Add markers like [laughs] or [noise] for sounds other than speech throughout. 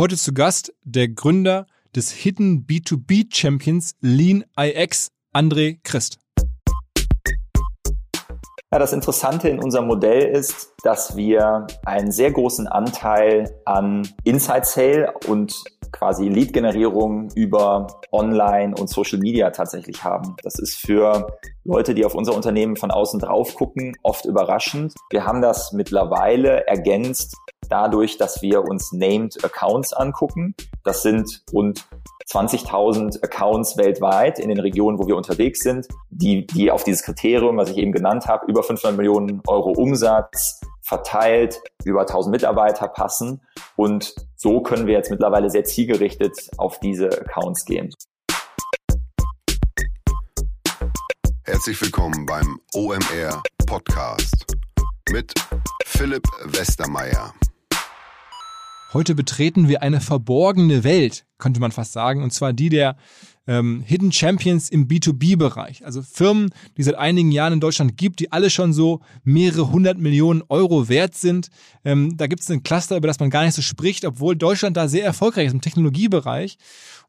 Heute zu Gast der Gründer des Hidden B2B Champions Lean IX, André Christ. Ja, das Interessante in unserem Modell ist, dass wir einen sehr großen Anteil an Inside Sale und quasi Lead-Generierung über Online und Social Media tatsächlich haben. Das ist für Leute, die auf unser Unternehmen von außen drauf gucken, oft überraschend. Wir haben das mittlerweile ergänzt dadurch, dass wir uns Named Accounts angucken. Das sind rund 20.000 Accounts weltweit in den Regionen, wo wir unterwegs sind, die, die auf dieses Kriterium, was ich eben genannt habe, über 500 Millionen Euro Umsatz verteilt, über 1000 Mitarbeiter passen. Und so können wir jetzt mittlerweile sehr zielgerichtet auf diese Accounts gehen. Herzlich willkommen beim OMR Podcast mit Philipp Westermeier. Heute betreten wir eine verborgene Welt, könnte man fast sagen, und zwar die der ähm, Hidden Champions im B2B-Bereich. Also Firmen, die seit einigen Jahren in Deutschland gibt, die alle schon so mehrere hundert Millionen Euro wert sind. Ähm, da gibt es ein Cluster, über das man gar nicht so spricht, obwohl Deutschland da sehr erfolgreich ist im Technologiebereich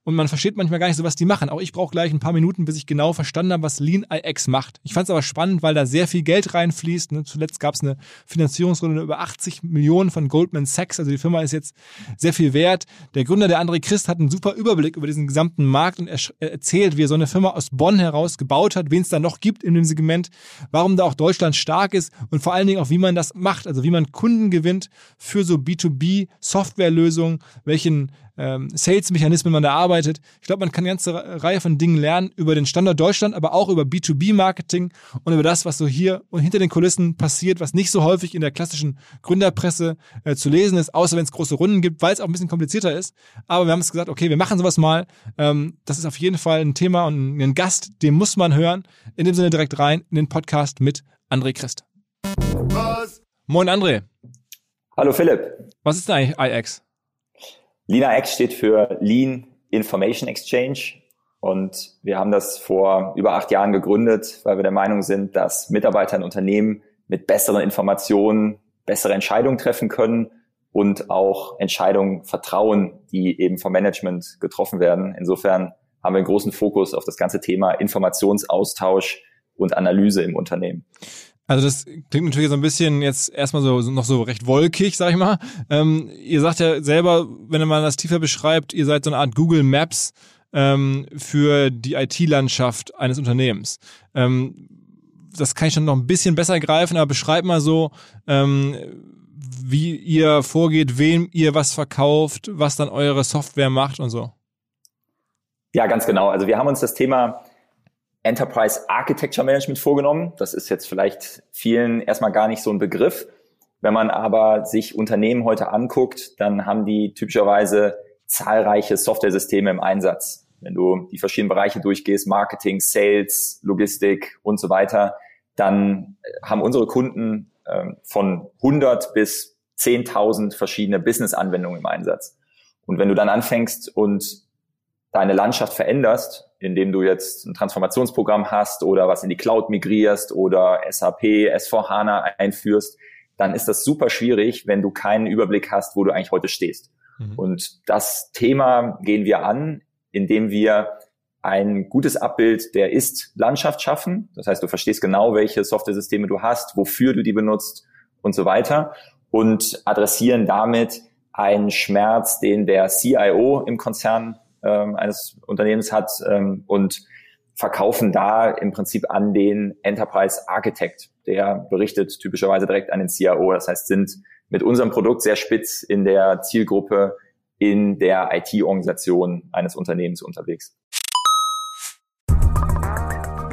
und man versteht manchmal gar nicht so, was die machen. Auch ich brauche gleich ein paar Minuten, bis ich genau verstanden habe, was Lean IX macht. Ich fand es aber spannend, weil da sehr viel Geld reinfließt. Ne? Zuletzt gab es eine Finanzierungsrunde über 80 Millionen von Goldman Sachs. Also die Firma ist jetzt sehr viel wert. Der Gründer, der André Christ, hat einen super Überblick über diesen gesamten Markt und er erzählt, wie er so eine Firma aus Bonn heraus gebaut hat, wen es da noch gibt in dem Segment, warum da auch Deutschland stark ist und vor allen Dingen auch, wie man das macht. Also wie man Kunden gewinnt für so B2B-Softwarelösungen, welchen ähm, Sales-Mechanismen man da arbeitet. Ich glaube, man kann eine ganze Reihe von Dingen lernen über den Standort Deutschland, aber auch über B2B-Marketing und über das, was so hier und hinter den Kulissen passiert, was nicht so häufig in der klassischen Gründerpresse äh, zu lesen ist, außer wenn es große Runden gibt, weil es auch ein bisschen komplizierter ist. Aber wir haben es gesagt, okay, wir machen sowas mal. Ähm, das ist auf jeden Fall ein Thema und ein Gast, den muss man hören. In dem Sinne direkt rein in den Podcast mit André Christ. Was? Moin André. Hallo Philipp. Was ist denn eigentlich IX? LeanIX steht für Lean Information Exchange. Und wir haben das vor über acht Jahren gegründet, weil wir der Meinung sind, dass Mitarbeiter in Unternehmen mit besseren Informationen bessere Entscheidungen treffen können und auch Entscheidungen vertrauen, die eben vom Management getroffen werden. Insofern haben wir einen großen Fokus auf das ganze Thema Informationsaustausch und Analyse im Unternehmen. Also das klingt natürlich so ein bisschen jetzt erstmal so noch so recht wolkig, sag ich mal. Ähm, ihr sagt ja selber, wenn man das tiefer beschreibt, ihr seid so eine Art Google Maps ähm, für die IT-Landschaft eines Unternehmens. Ähm, das kann ich schon noch ein bisschen besser greifen, aber beschreibt mal so, ähm, wie ihr vorgeht, wem ihr was verkauft, was dann eure Software macht und so. Ja, ganz genau. Also wir haben uns das Thema Enterprise Architecture Management vorgenommen. Das ist jetzt vielleicht vielen erstmal gar nicht so ein Begriff. Wenn man aber sich Unternehmen heute anguckt, dann haben die typischerweise zahlreiche Software-Systeme im Einsatz. Wenn du die verschiedenen Bereiche durchgehst, Marketing, Sales, Logistik und so weiter, dann haben unsere Kunden ähm, von 100 bis 10.000 verschiedene Business-Anwendungen im Einsatz. Und wenn du dann anfängst und deine Landschaft veränderst, indem du jetzt ein Transformationsprogramm hast oder was in die Cloud migrierst oder SAP, S4HANA einführst, dann ist das super schwierig, wenn du keinen Überblick hast, wo du eigentlich heute stehst. Mhm. Und das Thema gehen wir an, indem wir ein gutes Abbild der Ist-Landschaft schaffen. Das heißt, du verstehst genau, welche Software-Systeme du hast, wofür du die benutzt und so weiter und adressieren damit einen Schmerz, den der CIO im Konzern ähm, eines Unternehmens hat ähm, und verkaufen da im Prinzip an den Enterprise Architect. Der berichtet typischerweise direkt an den CIO. Das heißt, sind mit unserem Produkt sehr spitz in der Zielgruppe in der IT-Organisation eines Unternehmens unterwegs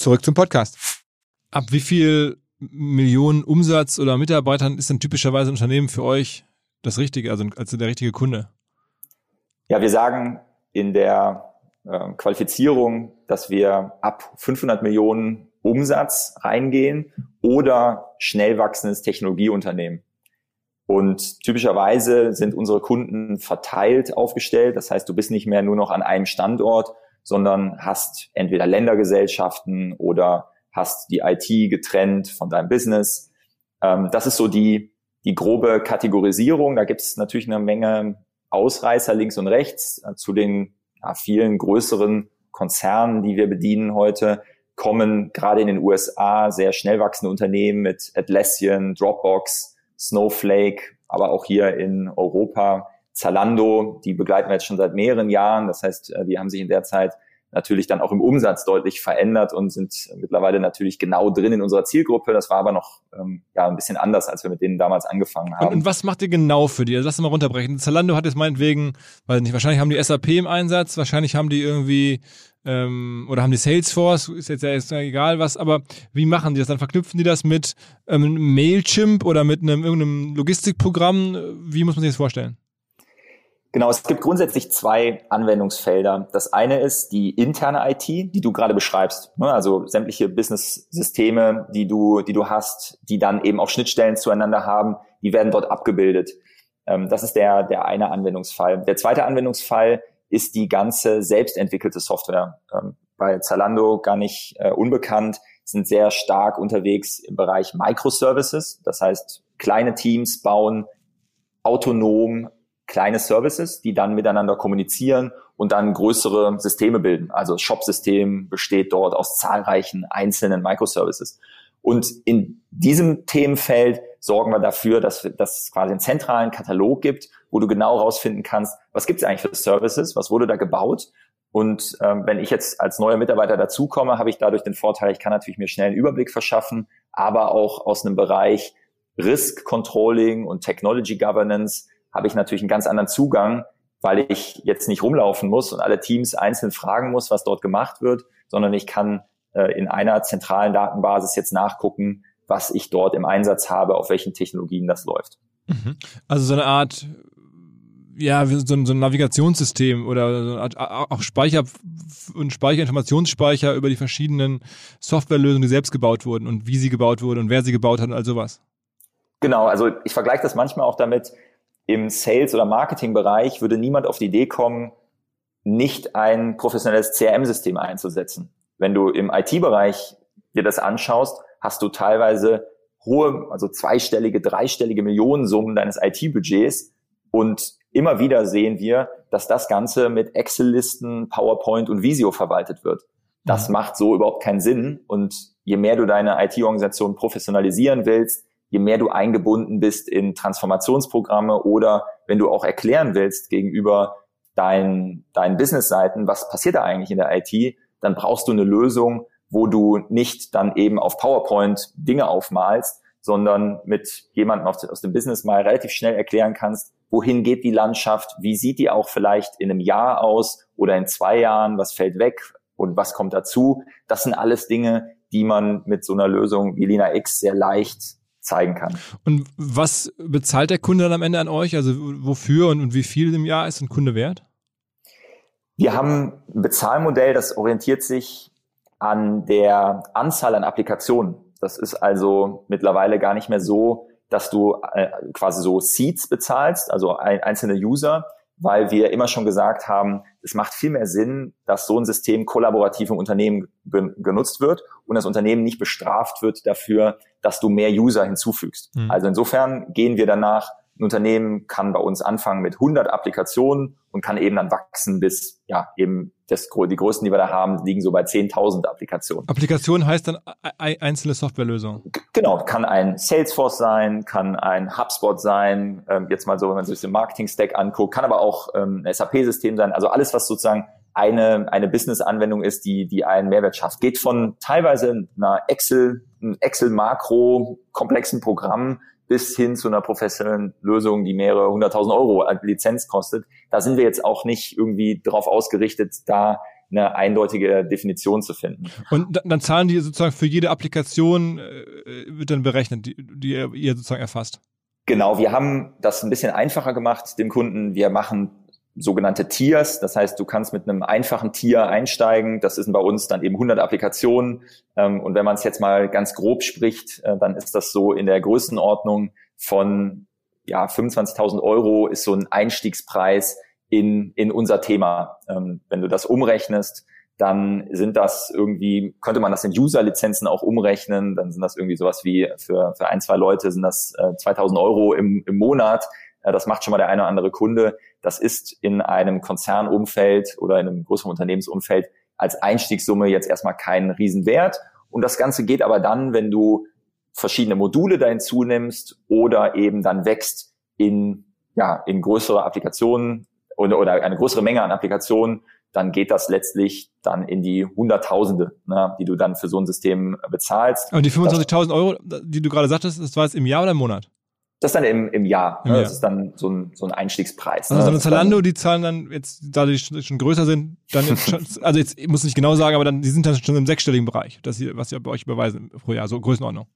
Zurück zum Podcast. Ab wie viel Millionen Umsatz oder Mitarbeitern ist denn typischerweise ein Unternehmen für euch das Richtige, also, also der richtige Kunde? Ja, wir sagen in der äh, Qualifizierung, dass wir ab 500 Millionen Umsatz reingehen oder schnell wachsendes Technologieunternehmen. Und typischerweise sind unsere Kunden verteilt aufgestellt. Das heißt, du bist nicht mehr nur noch an einem Standort, sondern hast entweder Ländergesellschaften oder hast die IT getrennt von deinem Business. Ähm, das ist so die, die grobe Kategorisierung. Da gibt es natürlich eine Menge Ausreißer links und rechts äh, zu den ja, vielen größeren Konzernen, die wir bedienen heute, kommen gerade in den USA sehr schnell wachsende Unternehmen mit Atlassian, Dropbox, Snowflake, aber auch hier in Europa Zalando, die begleiten wir jetzt schon seit mehreren Jahren. Das heißt, äh, die haben sich in der Zeit natürlich dann auch im Umsatz deutlich verändert und sind mittlerweile natürlich genau drin in unserer Zielgruppe. Das war aber noch ähm, ja ein bisschen anders, als wir mit denen damals angefangen haben. Und, und was macht ihr genau für die? Also lass uns mal runterbrechen. Zalando hat jetzt meinetwegen, weiß nicht, wahrscheinlich haben die SAP im Einsatz, wahrscheinlich haben die irgendwie ähm, oder haben die Salesforce, ist jetzt ja ist egal was, aber wie machen die das? Dann verknüpfen die das mit ähm, Mailchimp oder mit einem irgendeinem Logistikprogramm? Wie muss man sich das vorstellen? Genau, es gibt grundsätzlich zwei Anwendungsfelder. Das eine ist die interne IT, die du gerade beschreibst. Ne? Also sämtliche Business-Systeme, die du, die du hast, die dann eben auch Schnittstellen zueinander haben, die werden dort abgebildet. Ähm, das ist der, der eine Anwendungsfall. Der zweite Anwendungsfall ist die ganze selbstentwickelte Software. Ähm, bei Zalando gar nicht äh, unbekannt, sind sehr stark unterwegs im Bereich Microservices. Das heißt, kleine Teams bauen autonom kleine Services, die dann miteinander kommunizieren und dann größere Systeme bilden. Also das Shop-System besteht dort aus zahlreichen einzelnen Microservices. Und in diesem Themenfeld sorgen wir dafür, dass, dass es quasi einen zentralen Katalog gibt, wo du genau rausfinden kannst, was gibt es eigentlich für Services, was wurde da gebaut. Und ähm, wenn ich jetzt als neuer Mitarbeiter dazukomme, habe ich dadurch den Vorteil, ich kann natürlich mir schnell einen Überblick verschaffen, aber auch aus einem Bereich Risk Controlling und Technology Governance habe ich natürlich einen ganz anderen Zugang, weil ich jetzt nicht rumlaufen muss und alle Teams einzeln fragen muss, was dort gemacht wird, sondern ich kann äh, in einer zentralen Datenbasis jetzt nachgucken, was ich dort im Einsatz habe, auf welchen Technologien das läuft. Mhm. Also so eine Art ja, so ein, so ein Navigationssystem oder so eine Art, auch Speicher und Speicher, Informationsspeicher über die verschiedenen Softwarelösungen, die selbst gebaut wurden und wie sie gebaut wurden und wer sie gebaut hat und all sowas. Genau, also ich vergleiche das manchmal auch damit, im Sales- oder Marketingbereich würde niemand auf die Idee kommen, nicht ein professionelles CRM-System einzusetzen. Wenn du im IT-Bereich dir das anschaust, hast du teilweise hohe, also zweistellige, dreistellige Millionensummen deines IT-Budgets und immer wieder sehen wir, dass das Ganze mit Excel-Listen, PowerPoint und Visio verwaltet wird. Das mhm. macht so überhaupt keinen Sinn und je mehr du deine IT-Organisation professionalisieren willst, je mehr du eingebunden bist in Transformationsprogramme oder wenn du auch erklären willst gegenüber deinen, deinen Business-Seiten, was passiert da eigentlich in der IT, dann brauchst du eine Lösung, wo du nicht dann eben auf PowerPoint Dinge aufmalst, sondern mit jemandem aus dem Business mal relativ schnell erklären kannst, wohin geht die Landschaft, wie sieht die auch vielleicht in einem Jahr aus oder in zwei Jahren, was fällt weg und was kommt dazu. Das sind alles Dinge, die man mit so einer Lösung wie Lina X sehr leicht zeigen kann. Und was bezahlt der Kunde dann am Ende an euch? Also wofür und, und wie viel im Jahr ist ein Kunde wert? Wir haben ein Bezahlmodell, das orientiert sich an der Anzahl an Applikationen. Das ist also mittlerweile gar nicht mehr so, dass du äh, quasi so Seeds bezahlst, also ein, einzelne User, weil wir immer schon gesagt haben, es macht viel mehr Sinn, dass so ein System kollaborativ im Unternehmen genutzt wird und das Unternehmen nicht bestraft wird dafür, dass du mehr User hinzufügst. Mhm. Also insofern gehen wir danach, ein Unternehmen kann bei uns anfangen mit 100 Applikationen und kann eben dann wachsen bis, ja, eben das, die größten, die wir da haben, liegen so bei 10.000 Applikationen. Applikation heißt dann einzelne Softwarelösung? Genau, kann ein Salesforce sein, kann ein HubSpot sein, ähm, jetzt mal so, wenn man sich den Marketing-Stack anguckt, kann aber auch ähm, ein SAP-System sein, also alles, was sozusagen eine, eine Business-Anwendung ist, die, die einen Mehrwert schafft. Geht von teilweise einer Excel, Excel-Makro, komplexen Programm bis hin zu einer professionellen Lösung, die mehrere hunderttausend Euro Lizenz kostet. Da sind wir jetzt auch nicht irgendwie darauf ausgerichtet, da eine eindeutige Definition zu finden. Und dann zahlen die sozusagen für jede Applikation, äh, wird dann berechnet, die, die ihr sozusagen erfasst? Genau, wir haben das ein bisschen einfacher gemacht dem Kunden. Wir machen sogenannte Tiers. Das heißt, du kannst mit einem einfachen Tier einsteigen. Das ist bei uns dann eben 100 Applikationen. Ähm, und wenn man es jetzt mal ganz grob spricht, äh, dann ist das so in der Größenordnung von ja, 25.000 Euro ist so ein Einstiegspreis in, in unser Thema. Ähm, wenn du das umrechnest, dann sind das irgendwie, könnte man das in User-Lizenzen auch umrechnen, dann sind das irgendwie sowas wie für, für ein, zwei Leute sind das äh, 2000 Euro im, im Monat. Äh, das macht schon mal der eine oder andere Kunde. Das ist in einem Konzernumfeld oder in einem größeren Unternehmensumfeld als Einstiegssumme jetzt erstmal kein Riesenwert. Und das Ganze geht aber dann, wenn du verschiedene Module da hinzunimmst oder eben dann wächst in, ja, in größere Applikationen oder, oder eine größere Menge an Applikationen, dann geht das letztlich dann in die Hunderttausende, ne, die du dann für so ein System bezahlst. Und die 25.000 Euro, die du gerade sagtest, das war jetzt im Jahr oder im Monat? Das ist dann im, im Jahr. Ne? Im Das ist dann so ein, so ein Einstiegspreis. Also ne? so eine Zalando, die zahlen dann jetzt, da die schon größer sind, dann jetzt schon, [laughs] also jetzt ich muss nicht genau sagen, aber dann die sind dann schon im sechsstelligen Bereich, das sie, was sie bei euch überweisen pro Jahr, so Größenordnung.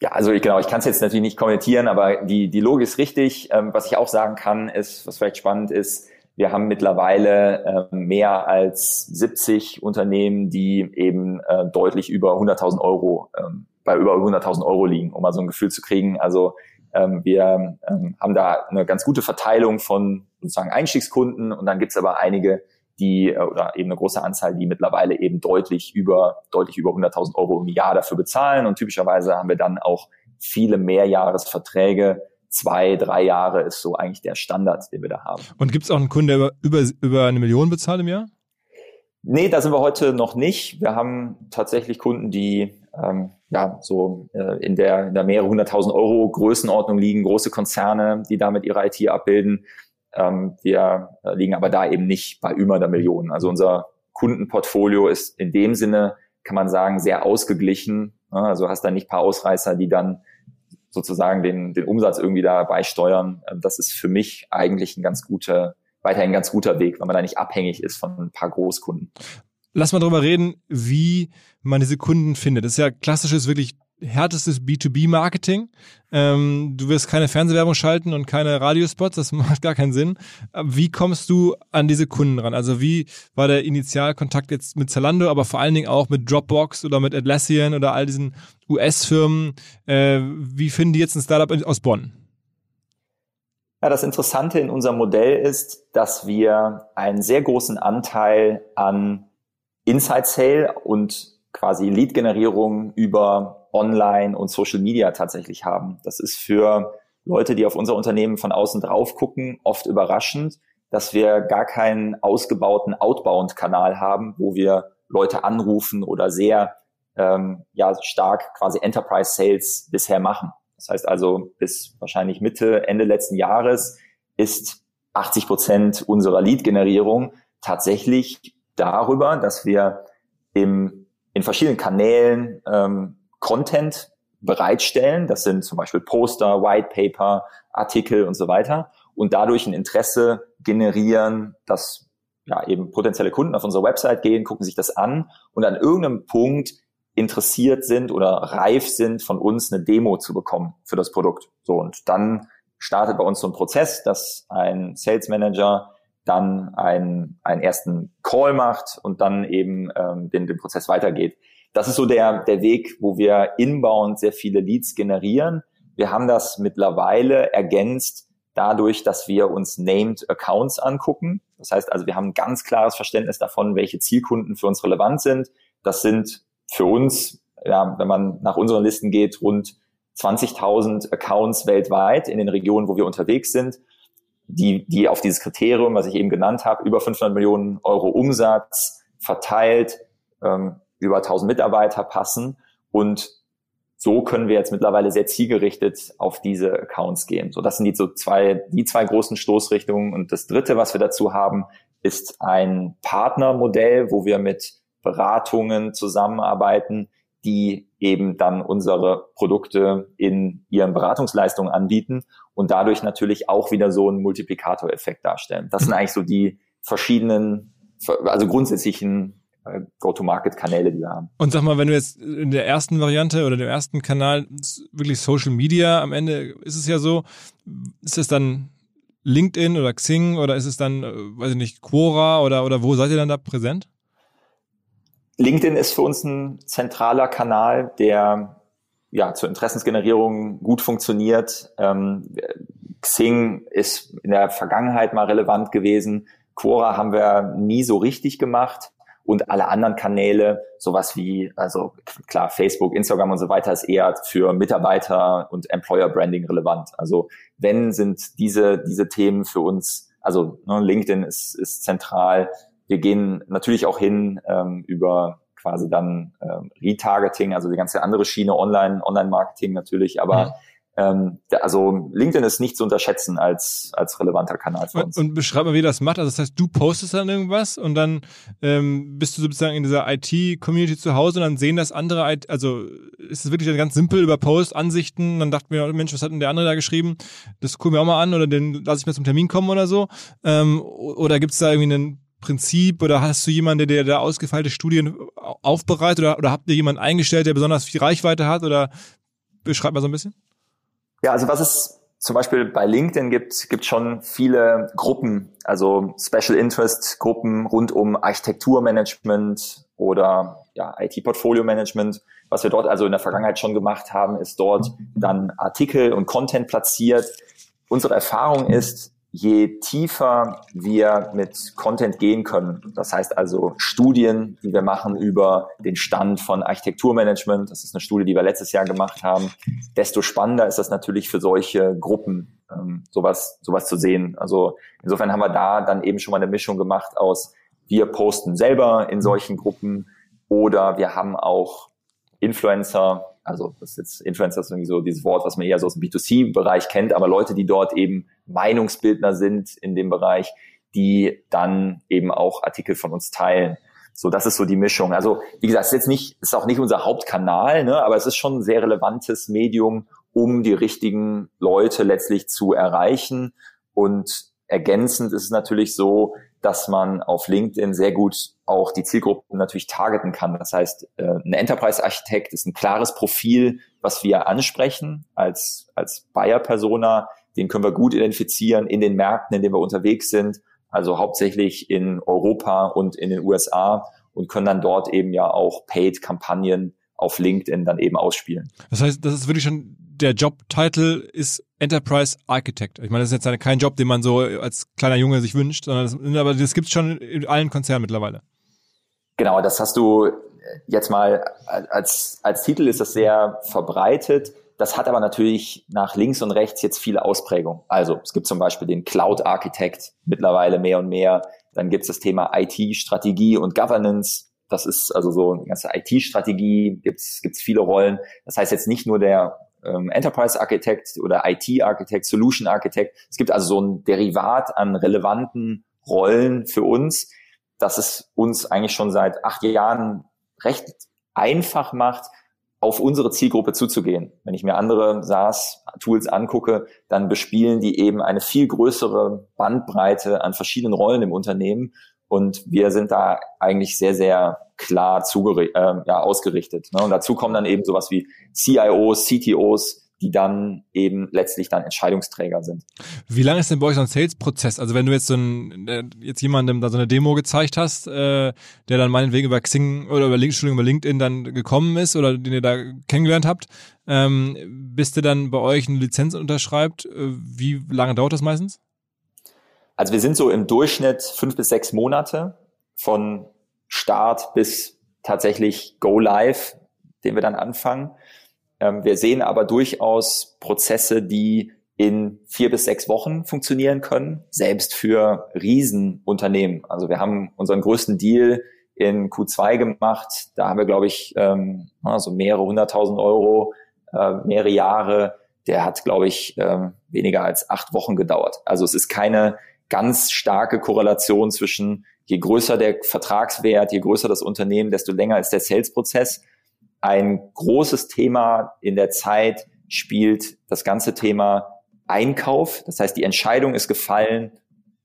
Ja, also ich, genau, ich kann es jetzt natürlich nicht kommentieren, aber die, die Logik ist richtig. Ähm, was ich auch sagen kann, ist, was vielleicht spannend ist, wir haben mittlerweile äh, mehr als 70 Unternehmen, die eben äh, deutlich über 100.000 Euro, ähm, bei über 100.000 Euro liegen, um mal so ein Gefühl zu kriegen. Also ähm, wir ähm, haben da eine ganz gute Verteilung von sozusagen Einstiegskunden und dann gibt's aber einige, die äh, oder eben eine große Anzahl, die mittlerweile eben deutlich über deutlich über 100.000 Euro im Jahr dafür bezahlen und typischerweise haben wir dann auch viele Mehrjahresverträge. Zwei, drei Jahre ist so eigentlich der Standard, den wir da haben. Und gibt's auch einen Kunden, der über, über, über eine Million bezahlt im Jahr? Nee, da sind wir heute noch nicht. Wir haben tatsächlich Kunden, die ähm, ja so äh, in der in der mehrere hunderttausend Euro Größenordnung liegen, große Konzerne, die damit ihre IT abbilden. Ähm, wir äh, liegen aber da eben nicht bei über der Million. Also unser Kundenportfolio ist in dem Sinne, kann man sagen, sehr ausgeglichen. Ne? Also hast da nicht paar Ausreißer, die dann sozusagen den, den Umsatz irgendwie dabei steuern. Ähm, das ist für mich eigentlich ein ganz guter, weiterhin ein ganz guter Weg, weil man da nicht abhängig ist von ein paar Großkunden. Lass mal drüber reden, wie man diese Kunden findet. Das ist ja klassisches, wirklich härtestes B2B-Marketing. Ähm, du wirst keine Fernsehwerbung schalten und keine Radiospots, das [laughs] macht gar keinen Sinn. Wie kommst du an diese Kunden ran? Also wie war der Initialkontakt jetzt mit Zalando, aber vor allen Dingen auch mit Dropbox oder mit Atlassian oder all diesen US-Firmen? Äh, wie finden die jetzt ein Startup aus Bonn? Ja, das Interessante in unserem Modell ist, dass wir einen sehr großen Anteil an Inside Sale und quasi Lead-Generierung über Online und Social Media tatsächlich haben. Das ist für Leute, die auf unser Unternehmen von außen drauf gucken, oft überraschend, dass wir gar keinen ausgebauten Outbound-Kanal haben, wo wir Leute anrufen oder sehr ähm, ja, stark quasi Enterprise Sales bisher machen. Das heißt also, bis wahrscheinlich Mitte, Ende letzten Jahres ist 80 Prozent unserer Lead-Generierung tatsächlich darüber, dass wir im, in verschiedenen Kanälen ähm, Content bereitstellen. Das sind zum Beispiel Poster, White Paper, Artikel und so weiter. Und dadurch ein Interesse generieren, dass ja, eben potenzielle Kunden auf unsere Website gehen, gucken sich das an und an irgendeinem Punkt interessiert sind oder reif sind, von uns eine Demo zu bekommen für das Produkt. So, und dann startet bei uns so ein Prozess, dass ein Sales Manager dann einen, einen ersten Call macht und dann eben ähm, den, den Prozess weitergeht. Das ist so der, der Weg, wo wir inbound sehr viele Leads generieren. Wir haben das mittlerweile ergänzt dadurch, dass wir uns Named Accounts angucken. Das heißt also, wir haben ein ganz klares Verständnis davon, welche Zielkunden für uns relevant sind. Das sind für uns, ja, wenn man nach unseren Listen geht, rund 20.000 Accounts weltweit in den Regionen, wo wir unterwegs sind, die, die auf dieses Kriterium, was ich eben genannt habe, über 500 Millionen Euro Umsatz verteilt, ähm, über 1000 Mitarbeiter passen und so können wir jetzt mittlerweile sehr zielgerichtet auf diese Accounts gehen. So, das sind die so zwei, die zwei großen Stoßrichtungen. Und das dritte, was wir dazu haben, ist ein Partnermodell, wo wir mit Beratungen zusammenarbeiten, die eben dann unsere Produkte in ihren Beratungsleistungen anbieten und dadurch natürlich auch wieder so einen Multiplikatoreffekt darstellen. Das sind eigentlich so die verschiedenen, also grundsätzlichen äh, Go-to-Market-Kanäle, die wir haben. Und sag mal, wenn du jetzt in der ersten Variante oder dem ersten Kanal wirklich Social Media, am Ende ist es ja so, ist es dann LinkedIn oder Xing oder ist es dann, äh, weiß ich nicht, Quora oder, oder wo seid ihr dann da präsent? LinkedIn ist für uns ein zentraler Kanal, der ja zur Interessensgenerierung gut funktioniert. Ähm, Xing ist in der Vergangenheit mal relevant gewesen. Quora haben wir nie so richtig gemacht und alle anderen Kanäle, sowas wie, also klar, Facebook, Instagram und so weiter ist eher für Mitarbeiter und Employer Branding relevant. Also wenn sind diese, diese Themen für uns, also ne, LinkedIn ist, ist zentral. Wir gehen natürlich auch hin ähm, über quasi dann ähm, Retargeting, also die ganze andere Schiene, Online, Online-Marketing natürlich, aber mhm ähm, also LinkedIn ist nicht zu unterschätzen als, als relevanter Kanal für uns. Und, und beschreib mal, wie das macht. Also das heißt, du postest dann irgendwas und dann ähm, bist du sozusagen in dieser IT-Community zu Hause und dann sehen das andere, also ist es wirklich ganz simpel über Post, Ansichten, dann dachten wir, Mensch, was hat denn der andere da geschrieben? Das gucken wir auch mal an oder den lasse ich mir zum Termin kommen oder so. Ähm, oder gibt es da irgendwie einen Prinzip oder hast du jemanden, der da ausgefeilte Studien aufbereitet oder, oder habt ihr jemanden eingestellt, der besonders viel Reichweite hat oder beschreib mal so ein bisschen? Ja, also was es zum Beispiel bei LinkedIn gibt, gibt schon viele Gruppen, also Special Interest Gruppen rund um Architekturmanagement oder ja, IT-Portfolio Management. Was wir dort also in der Vergangenheit schon gemacht haben, ist dort dann Artikel und Content platziert. Unsere Erfahrung ist, je tiefer wir mit Content gehen können, das heißt also Studien, die wir machen über den Stand von Architekturmanagement, das ist eine Studie, die wir letztes Jahr gemacht haben, desto spannender ist das natürlich für solche Gruppen, ähm, sowas, sowas zu sehen. Also insofern haben wir da dann eben schon mal eine Mischung gemacht aus, wir posten selber in solchen Gruppen oder wir haben auch Influencer, also das ist jetzt Influencer ist irgendwie so dieses Wort, was man eher so aus dem B2C-Bereich kennt, aber Leute, die dort eben Meinungsbildner sind in dem Bereich, die dann eben auch Artikel von uns teilen. So, das ist so die Mischung. Also, wie gesagt, ist jetzt nicht, ist auch nicht unser Hauptkanal, ne, aber es ist schon ein sehr relevantes Medium, um die richtigen Leute letztlich zu erreichen. Und ergänzend ist es natürlich so, dass man auf LinkedIn sehr gut auch die Zielgruppen natürlich targeten kann. Das heißt, äh, ein Enterprise-Architekt ist ein klares Profil, was wir ansprechen als, als Buyer-Persona. Den können wir gut identifizieren in den Märkten, in denen wir unterwegs sind. Also hauptsächlich in Europa und in den USA und können dann dort eben ja auch Paid-Kampagnen auf LinkedIn dann eben ausspielen. Das heißt, das ist wirklich schon der Jobtitel ist Enterprise Architect. Ich meine, das ist jetzt kein Job, den man so als kleiner Junge sich wünscht, sondern das, aber das gibt es schon in allen Konzernen mittlerweile. Genau, das hast du jetzt mal als, als Titel ist das sehr verbreitet. Das hat aber natürlich nach links und rechts jetzt viele Ausprägungen. Also es gibt zum Beispiel den Cloud Architect mittlerweile mehr und mehr. Dann gibt es das Thema IT-Strategie und Governance. Das ist also so eine ganze IT-Strategie, gibt es viele Rollen. Das heißt jetzt nicht nur der ähm, Enterprise Architect oder IT Architect, Solution Architect. Es gibt also so ein Derivat an relevanten Rollen für uns, das es uns eigentlich schon seit acht Jahren recht einfach macht, auf unsere Zielgruppe zuzugehen. Wenn ich mir andere SaaS-Tools angucke, dann bespielen die eben eine viel größere Bandbreite an verschiedenen Rollen im Unternehmen. Und wir sind da eigentlich sehr, sehr klar äh, ja, ausgerichtet. Ne? Und dazu kommen dann eben sowas wie CIOs, CTOs, die dann eben letztlich dann Entscheidungsträger sind. Wie lange ist denn bei euch so ein Sales-Prozess? Also wenn du jetzt so ein, äh, jetzt jemandem da so eine Demo gezeigt hast, äh, der dann meinetwegen über Xing oder über LinkedIn, über LinkedIn dann gekommen ist oder den ihr da kennengelernt habt, ähm, bis der dann bei euch eine Lizenz unterschreibt, äh, wie lange dauert das meistens? Also wir sind so im Durchschnitt fünf bis sechs Monate von Start bis tatsächlich Go Live, den wir dann anfangen. Ähm, wir sehen aber durchaus Prozesse, die in vier bis sechs Wochen funktionieren können, selbst für Riesenunternehmen. Also wir haben unseren größten Deal in Q2 gemacht. Da haben wir, glaube ich, ähm, also mehrere hunderttausend Euro, äh, mehrere Jahre. Der hat, glaube ich, äh, weniger als acht Wochen gedauert. Also es ist keine ganz starke Korrelation zwischen je größer der Vertragswert, je größer das Unternehmen, desto länger ist der Sales-Prozess. Ein großes Thema in der Zeit spielt das ganze Thema Einkauf. Das heißt, die Entscheidung ist gefallen,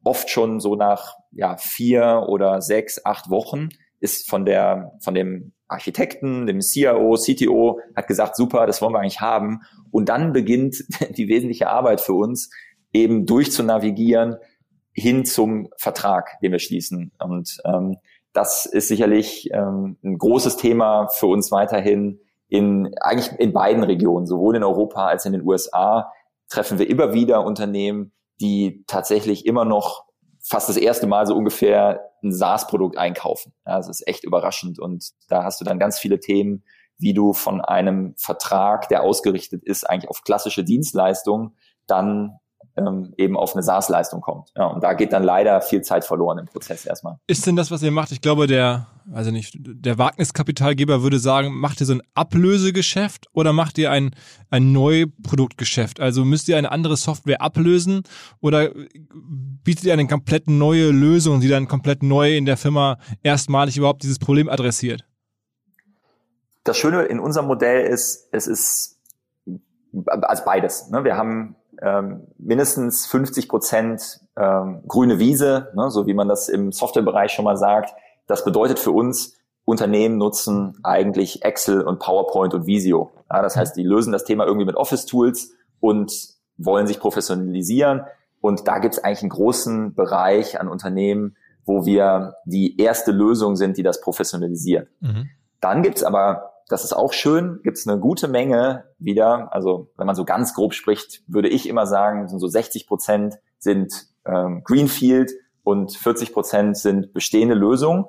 oft schon so nach ja, vier oder sechs, acht Wochen ist von der, von dem Architekten, dem CIO, CTO, hat gesagt, super, das wollen wir eigentlich haben. Und dann beginnt [laughs] die wesentliche Arbeit für uns, eben durchzunavigieren hin zum Vertrag, den wir schließen. Und ähm, das ist sicherlich ähm, ein großes Thema für uns weiterhin in eigentlich in beiden Regionen, sowohl in Europa als in den USA treffen wir immer wieder Unternehmen, die tatsächlich immer noch fast das erste Mal so ungefähr ein SaaS-Produkt einkaufen. Ja, das ist echt überraschend und da hast du dann ganz viele Themen, wie du von einem Vertrag, der ausgerichtet ist eigentlich auf klassische Dienstleistungen, dann ähm, eben auf eine SaaS-Leistung kommt. Ja, und da geht dann leider viel Zeit verloren im Prozess erstmal. Ist denn das, was ihr macht? Ich glaube, der, also nicht, der Wagniskapitalgeber würde sagen, macht ihr so ein Ablösegeschäft oder macht ihr ein, ein Neuproduktgeschäft? Also müsst ihr eine andere Software ablösen oder bietet ihr eine komplett neue Lösung, die dann komplett neu in der Firma erstmalig überhaupt dieses Problem adressiert? Das Schöne in unserem Modell ist, es ist als beides. Ne? Wir haben ähm, mindestens 50 Prozent ähm, grüne Wiese, ne, so wie man das im Softwarebereich schon mal sagt. Das bedeutet für uns, Unternehmen nutzen eigentlich Excel und PowerPoint und Visio. Ja, das heißt, die lösen das Thema irgendwie mit Office-Tools und wollen sich professionalisieren. Und da gibt es eigentlich einen großen Bereich an Unternehmen, wo wir die erste Lösung sind, die das professionalisiert. Mhm. Dann gibt es aber das ist auch schön, gibt es eine gute Menge wieder. Also wenn man so ganz grob spricht, würde ich immer sagen, sind so 60 Prozent sind ähm, Greenfield und 40 Prozent sind bestehende Lösungen.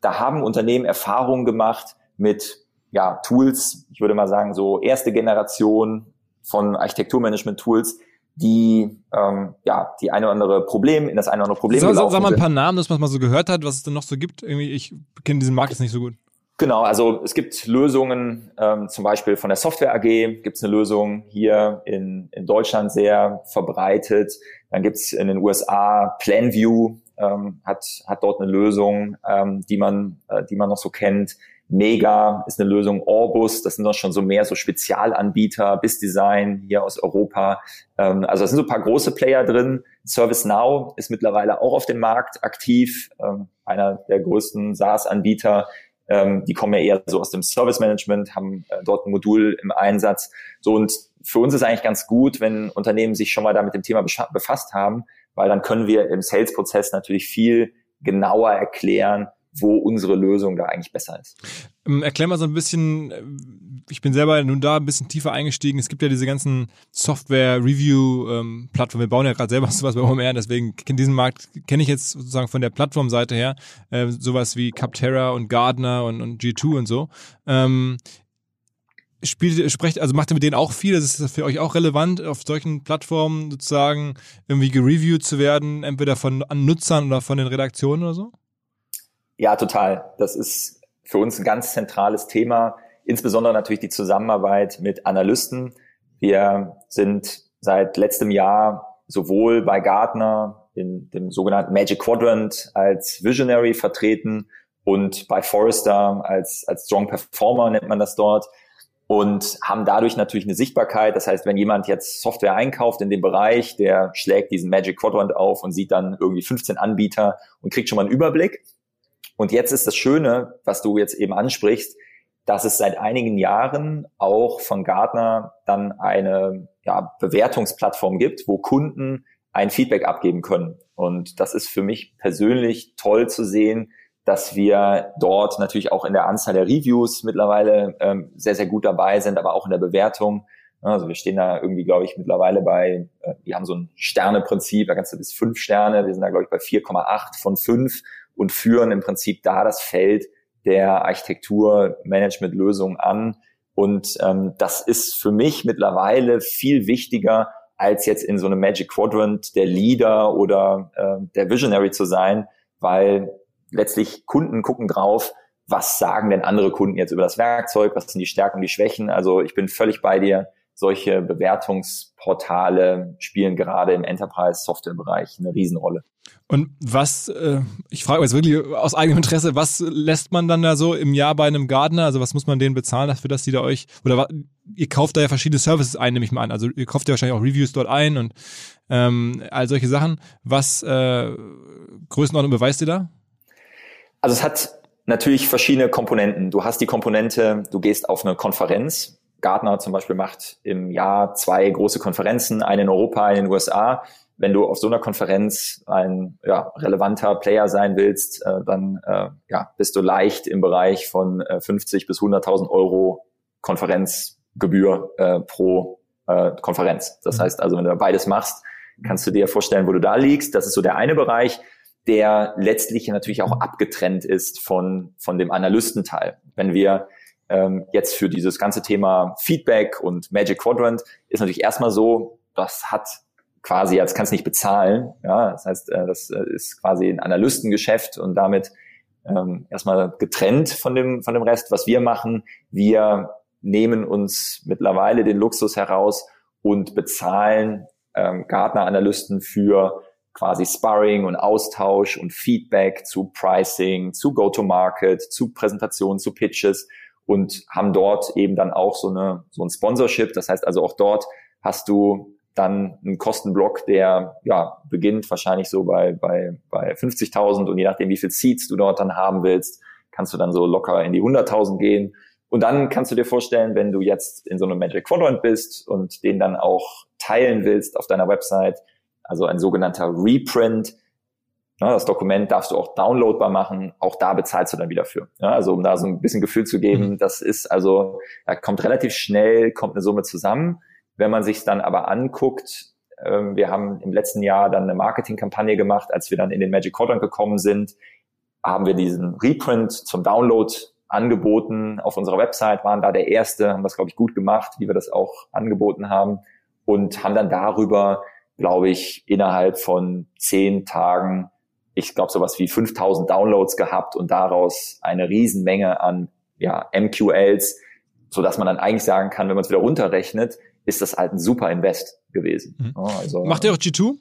Da haben Unternehmen Erfahrungen gemacht mit ja, Tools, ich würde mal sagen, so erste Generation von Architekturmanagement-Tools, die ähm, ja die eine oder andere Problem in das eine oder andere Problem sag, sag mal ein paar Namen, dass man mal so gehört hat, was es denn noch so gibt. Irgendwie, ich kenne diesen Markt jetzt nicht so gut. Genau, also es gibt Lösungen, ähm, zum Beispiel von der Software AG gibt es eine Lösung hier in, in Deutschland sehr verbreitet. Dann gibt es in den USA PlanView, ähm, hat, hat dort eine Lösung, ähm, die, man, äh, die man noch so kennt. Mega ist eine Lösung, Orbus, das sind doch schon so mehr so Spezialanbieter, BizDesign hier aus Europa. Ähm, also da sind so ein paar große Player drin. ServiceNow ist mittlerweile auch auf dem Markt aktiv, ähm, einer der größten SaaS-Anbieter ähm, die kommen ja eher so aus dem Service Management, haben äh, dort ein Modul im Einsatz. So und für uns ist eigentlich ganz gut, wenn Unternehmen sich schon mal da mit dem Thema befasst haben, weil dann können wir im Sales-Prozess natürlich viel genauer erklären, wo unsere Lösung da eigentlich besser ist. Ähm, erklär mal so ein bisschen, äh, ich bin selber nun da ein bisschen tiefer eingestiegen. Es gibt ja diese ganzen Software-Review-Plattformen. Wir bauen ja gerade selber [laughs] sowas bei OMR, deswegen diesen Markt, kenne ich jetzt sozusagen von der Plattformseite her, äh, sowas wie Capterra und Gardner und, und G2 und so. Ähm, spielt, sprecht, also macht ihr mit denen auch viel? Das ist für euch auch relevant, auf solchen Plattformen sozusagen irgendwie gereviewt zu werden, entweder von Nutzern oder von den Redaktionen oder so? Ja, total. Das ist für uns ein ganz zentrales Thema, insbesondere natürlich die Zusammenarbeit mit Analysten. Wir sind seit letztem Jahr sowohl bei Gartner in dem sogenannten Magic Quadrant als Visionary vertreten und bei Forrester als, als Strong Performer nennt man das dort und haben dadurch natürlich eine Sichtbarkeit. Das heißt, wenn jemand jetzt Software einkauft in dem Bereich, der schlägt diesen Magic Quadrant auf und sieht dann irgendwie 15 Anbieter und kriegt schon mal einen Überblick. Und jetzt ist das Schöne, was du jetzt eben ansprichst, dass es seit einigen Jahren auch von Gartner dann eine ja, Bewertungsplattform gibt, wo Kunden ein Feedback abgeben können. Und das ist für mich persönlich toll zu sehen, dass wir dort natürlich auch in der Anzahl der Reviews mittlerweile ähm, sehr, sehr gut dabei sind, aber auch in der Bewertung. Also wir stehen da irgendwie, glaube ich, mittlerweile bei, äh, wir haben so ein Sterneprinzip, da kannst du bis fünf Sterne, wir sind da, glaube ich, bei 4,8 von fünf und führen im Prinzip da das Feld der Architektur-Management-Lösung an. Und ähm, das ist für mich mittlerweile viel wichtiger, als jetzt in so einem Magic Quadrant der Leader oder äh, der Visionary zu sein, weil letztlich Kunden gucken drauf, was sagen denn andere Kunden jetzt über das Werkzeug, was sind die Stärken und die Schwächen. Also ich bin völlig bei dir. Solche Bewertungsportale spielen gerade im Enterprise-Software-Bereich eine Riesenrolle. Und was, äh, ich frage jetzt wirklich aus eigenem Interesse, was lässt man dann da so im Jahr bei einem Gartner? Also was muss man denen bezahlen dafür, dass die da euch, oder ihr kauft da ja verschiedene Services ein, nehme ich mal an. Also ihr kauft ja wahrscheinlich auch Reviews dort ein und ähm, all solche Sachen. Was äh, Größenordnung beweist ihr da? Also es hat natürlich verschiedene Komponenten. Du hast die Komponente, du gehst auf eine Konferenz. Gartner zum Beispiel macht im Jahr zwei große Konferenzen, eine in Europa, eine in den USA wenn du auf so einer Konferenz ein ja, relevanter Player sein willst, äh, dann äh, ja, bist du leicht im Bereich von äh, 50 bis 100.000 Euro Konferenzgebühr äh, pro äh, Konferenz. Das mhm. heißt also, wenn du beides machst, kannst du dir vorstellen, wo du da liegst. Das ist so der eine Bereich, der letztlich natürlich auch abgetrennt ist von, von dem Analystenteil. Wenn wir ähm, jetzt für dieses ganze Thema Feedback und Magic Quadrant ist natürlich erstmal so, das hat quasi, jetzt kannst nicht bezahlen. Ja, das heißt, äh, das äh, ist quasi ein Analystengeschäft und damit ähm, erstmal getrennt von dem, von dem Rest. Was wir machen, wir nehmen uns mittlerweile den Luxus heraus und bezahlen ähm, Gartner-Analysten für quasi Sparring und Austausch und Feedback zu Pricing, zu Go-to-Market, zu Präsentationen, zu Pitches und haben dort eben dann auch so eine so ein Sponsorship. Das heißt also auch dort hast du dann ein Kostenblock, der ja beginnt wahrscheinlich so bei, bei, bei 50.000 und je nachdem, wie viel Seats du dort dann haben willst, kannst du dann so locker in die 100.000 gehen. Und dann kannst du dir vorstellen, wenn du jetzt in so einem Magic Quadrant bist und den dann auch teilen willst auf deiner Website, also ein sogenannter Reprint, das Dokument darfst du auch downloadbar machen, auch da bezahlst du dann wieder für. Ja, also um da so ein bisschen Gefühl zu geben, mhm. das ist also, da kommt relativ schnell, kommt eine Summe zusammen. Wenn man sich dann aber anguckt, ähm, wir haben im letzten Jahr dann eine Marketingkampagne gemacht, als wir dann in den Magic Quadrant gekommen sind, haben wir diesen Reprint zum Download angeboten auf unserer Website, waren da der erste, haben das, glaube ich, gut gemacht, wie wir das auch angeboten haben und haben dann darüber, glaube ich, innerhalb von zehn Tagen, ich glaube, sowas wie 5000 Downloads gehabt und daraus eine Riesenmenge an ja, MQLs, so dass man dann eigentlich sagen kann, wenn man es wieder runterrechnet, ist das halt ein super Invest gewesen. Mhm. Also, Macht ihr auch G2?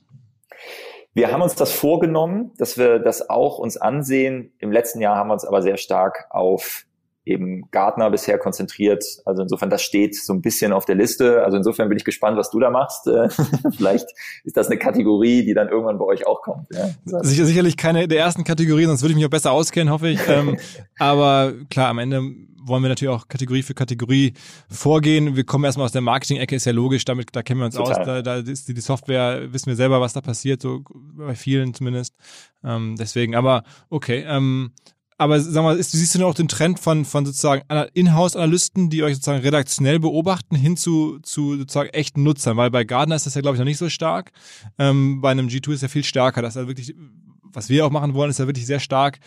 Wir haben uns das vorgenommen, dass wir das auch uns ansehen. Im letzten Jahr haben wir uns aber sehr stark auf eben Gartner bisher konzentriert. Also insofern, das steht so ein bisschen auf der Liste. Also insofern bin ich gespannt, was du da machst. Äh, [laughs] vielleicht ist das eine Kategorie, die dann irgendwann bei euch auch kommt. Ja. Sicher, sicherlich keine der ersten Kategorien, sonst würde ich mich auch besser auskennen, hoffe ich. Ähm, [laughs] aber klar, am Ende wollen wir natürlich auch Kategorie für Kategorie vorgehen. Wir kommen erstmal aus der Marketing-Ecke, ist ja logisch, damit, da kennen wir uns Total. aus. Da, da ist die, die Software, wissen wir selber, was da passiert, so bei vielen zumindest. Ähm, deswegen, aber okay. Ähm, aber sag mal, ist, siehst du denn auch den Trend von, von sozusagen Inhouse-Analysten, die euch sozusagen redaktionell beobachten, hin zu, zu sozusagen echten Nutzern? Weil bei Gardner ist das ja, glaube ich, noch nicht so stark. Ähm, bei einem G2 ist ja viel stärker. Das ist ja wirklich, was wir auch machen wollen, ist ja wirklich sehr stark,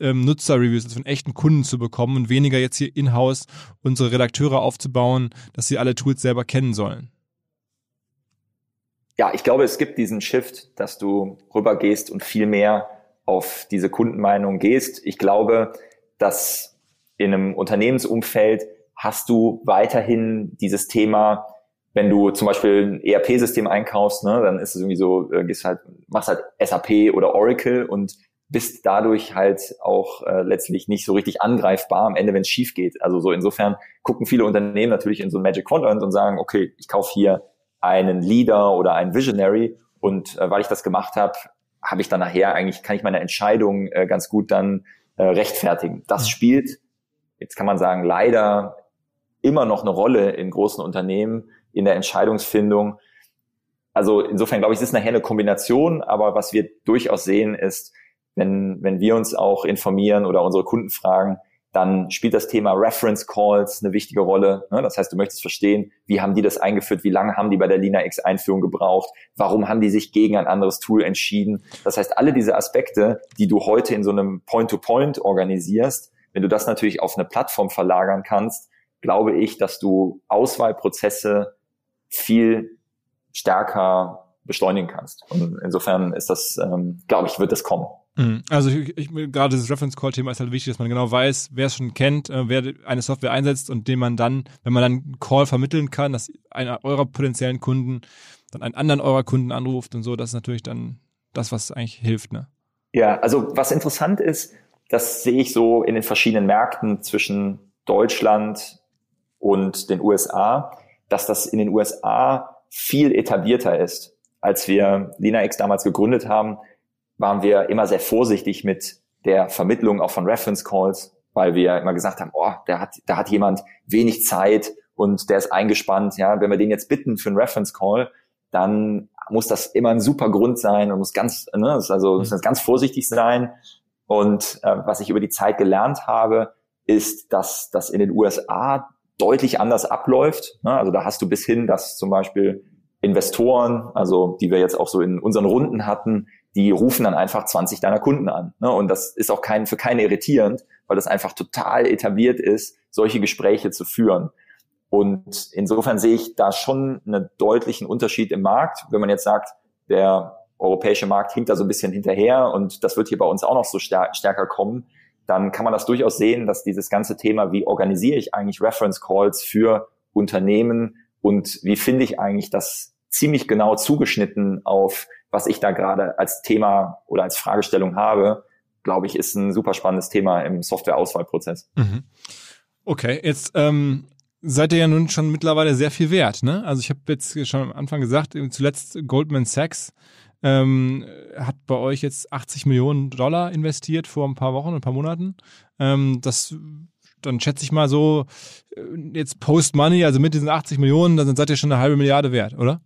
ähm, Nutzer-Reviews also von echten Kunden zu bekommen und weniger jetzt hier in-house unsere Redakteure aufzubauen, dass sie alle Tools selber kennen sollen. Ja, ich glaube, es gibt diesen Shift, dass du rübergehst und viel mehr auf diese Kundenmeinung gehst. Ich glaube, dass in einem Unternehmensumfeld hast du weiterhin dieses Thema, wenn du zum Beispiel ein ERP-System einkaufst, ne, dann ist es irgendwie so, äh, gehst halt, machst halt SAP oder Oracle und bist dadurch halt auch äh, letztlich nicht so richtig angreifbar am Ende, wenn es schief geht. Also so insofern gucken viele Unternehmen natürlich in so ein Magic Quadrant und sagen, okay, ich kaufe hier einen Leader oder einen Visionary und äh, weil ich das gemacht habe, habe ich dann nachher eigentlich, kann ich meine Entscheidung äh, ganz gut dann äh, rechtfertigen. Das spielt jetzt kann man sagen, leider immer noch eine Rolle in großen Unternehmen in der Entscheidungsfindung. Also insofern glaube ich, es ist nachher eine Kombination, aber was wir durchaus sehen ist, wenn, wenn wir uns auch informieren oder unsere Kunden fragen, dann spielt das Thema Reference Calls eine wichtige Rolle. Ne? Das heißt, du möchtest verstehen, wie haben die das eingeführt, wie lange haben die bei der Lina X Einführung gebraucht, warum haben die sich gegen ein anderes Tool entschieden. Das heißt, alle diese Aspekte, die du heute in so einem Point-to-Point -Point organisierst, wenn du das natürlich auf eine Plattform verlagern kannst, glaube ich, dass du Auswahlprozesse viel stärker beschleunigen kannst. Und insofern ist das, ähm, glaube ich, wird das kommen. Mhm. Also ich, ich, gerade das Reference Call Thema ist halt wichtig, dass man genau weiß, wer es schon kennt, äh, wer eine Software einsetzt und den man dann, wenn man dann einen Call vermitteln kann, dass einer eurer potenziellen Kunden dann einen anderen eurer Kunden anruft und so, das ist natürlich dann das, was eigentlich hilft, ne? Ja, also was interessant ist, das sehe ich so in den verschiedenen Märkten zwischen Deutschland und den USA, dass das in den USA viel etablierter ist. Als wir LinaX damals gegründet haben, waren wir immer sehr vorsichtig mit der Vermittlung auch von Reference Calls, weil wir immer gesagt haben, oh, da hat, da hat jemand wenig Zeit und der ist eingespannt. Ja, wenn wir den jetzt bitten für einen Reference Call, dann muss das immer ein super Grund sein und muss ganz, ne, also muss mhm. ganz vorsichtig sein. Und äh, was ich über die Zeit gelernt habe, ist, dass das in den USA deutlich anders abläuft. Ne? Also da hast du bis hin, dass zum Beispiel Investoren, also die wir jetzt auch so in unseren Runden hatten, die rufen dann einfach 20 deiner Kunden an. Ne? Und das ist auch kein, für keine irritierend, weil das einfach total etabliert ist, solche Gespräche zu führen. Und insofern sehe ich da schon einen deutlichen Unterschied im Markt. Wenn man jetzt sagt, der europäische Markt hinkt da so ein bisschen hinterher und das wird hier bei uns auch noch so stärker kommen, dann kann man das durchaus sehen, dass dieses ganze Thema, wie organisiere ich eigentlich Reference Calls für Unternehmen und wie finde ich eigentlich das ziemlich genau zugeschnitten auf, was ich da gerade als Thema oder als Fragestellung habe, glaube ich, ist ein super spannendes Thema im Softwareauswahlprozess. Mhm. Okay, jetzt ähm, seid ihr ja nun schon mittlerweile sehr viel wert. Ne? Also ich habe jetzt schon am Anfang gesagt, zuletzt Goldman Sachs ähm, hat bei euch jetzt 80 Millionen Dollar investiert vor ein paar Wochen, ein paar Monaten. Ähm, das dann schätze ich mal so, äh, jetzt Post-Money, also mit diesen 80 Millionen, dann seid ihr schon eine halbe Milliarde wert, oder?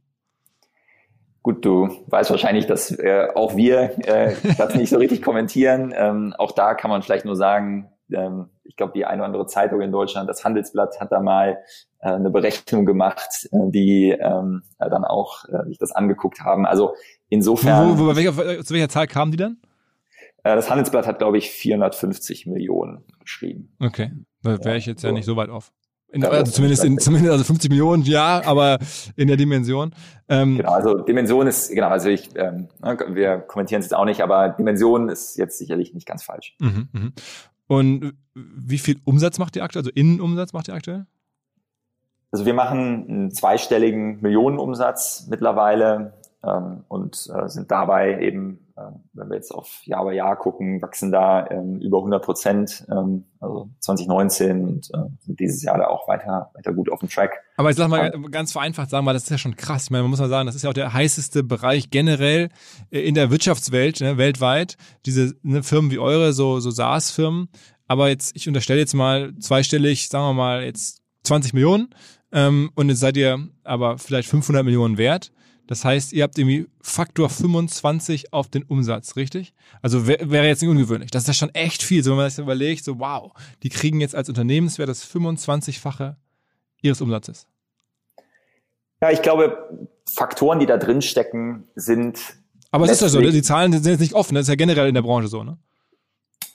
Gut, du weißt wahrscheinlich, dass äh, auch wir äh, das nicht so richtig kommentieren. [laughs] Ähm, auch da kann man vielleicht nur sagen, ähm, ich glaube, die eine oder andere Zeitung in Deutschland, das Handelsblatt, hat da mal äh, eine Berechnung gemacht, äh, die ähm, dann auch äh, sich das angeguckt haben. Also insofern. Wo, wo, welcher, zu welcher Zahl kamen die dann? Äh, das Handelsblatt hat, glaube ich, 450 Millionen geschrieben. Okay, da wäre ich jetzt ja, ja nicht so weit auf. In, also zumindest in, zumindest also 50 Millionen, ja, aber in der Dimension. Ähm, genau, also Dimension ist, genau, also ich, ähm, ne, wir kommentieren es jetzt auch nicht, aber Dimension ist jetzt sicherlich nicht ganz falsch. Mhm, mh. Und wie viel Umsatz macht ihr aktuell? Also Innenumsatz macht ihr aktuell? Also wir machen einen zweistelligen Millionenumsatz mittlerweile ähm, und äh, sind dabei eben, äh, wenn wir jetzt auf Jahr über Jahr gucken, wachsen da ähm, über 100 Prozent, ähm, also 2019 und äh, sind dieses Jahr da auch weiter, weiter gut auf dem Track. Aber ich sag mal ähm, ganz vereinfacht sagen, weil das ist ja schon krass. Ich meine, man muss mal sagen, das ist ja auch der heißeste Bereich generell äh, in der Wirtschaftswelt, ne, weltweit. Diese ne, Firmen wie eure, so, so SaaS-Firmen. Aber jetzt, ich unterstelle jetzt mal zweistellig, sagen wir mal jetzt 20 Millionen ähm, und jetzt seid ihr aber vielleicht 500 Millionen wert. Das heißt, ihr habt irgendwie Faktor 25 auf den Umsatz, richtig? Also wäre wär jetzt nicht ungewöhnlich. Das ist ja schon echt viel, so wenn man sich überlegt, so wow, die kriegen jetzt als Unternehmenswert das 25-fache ihres Umsatzes. Ja, ich glaube, Faktoren, die da drin stecken, sind. Aber es ist ja so, ne? die Zahlen sind jetzt nicht offen, das ist ja generell in der Branche so, ne?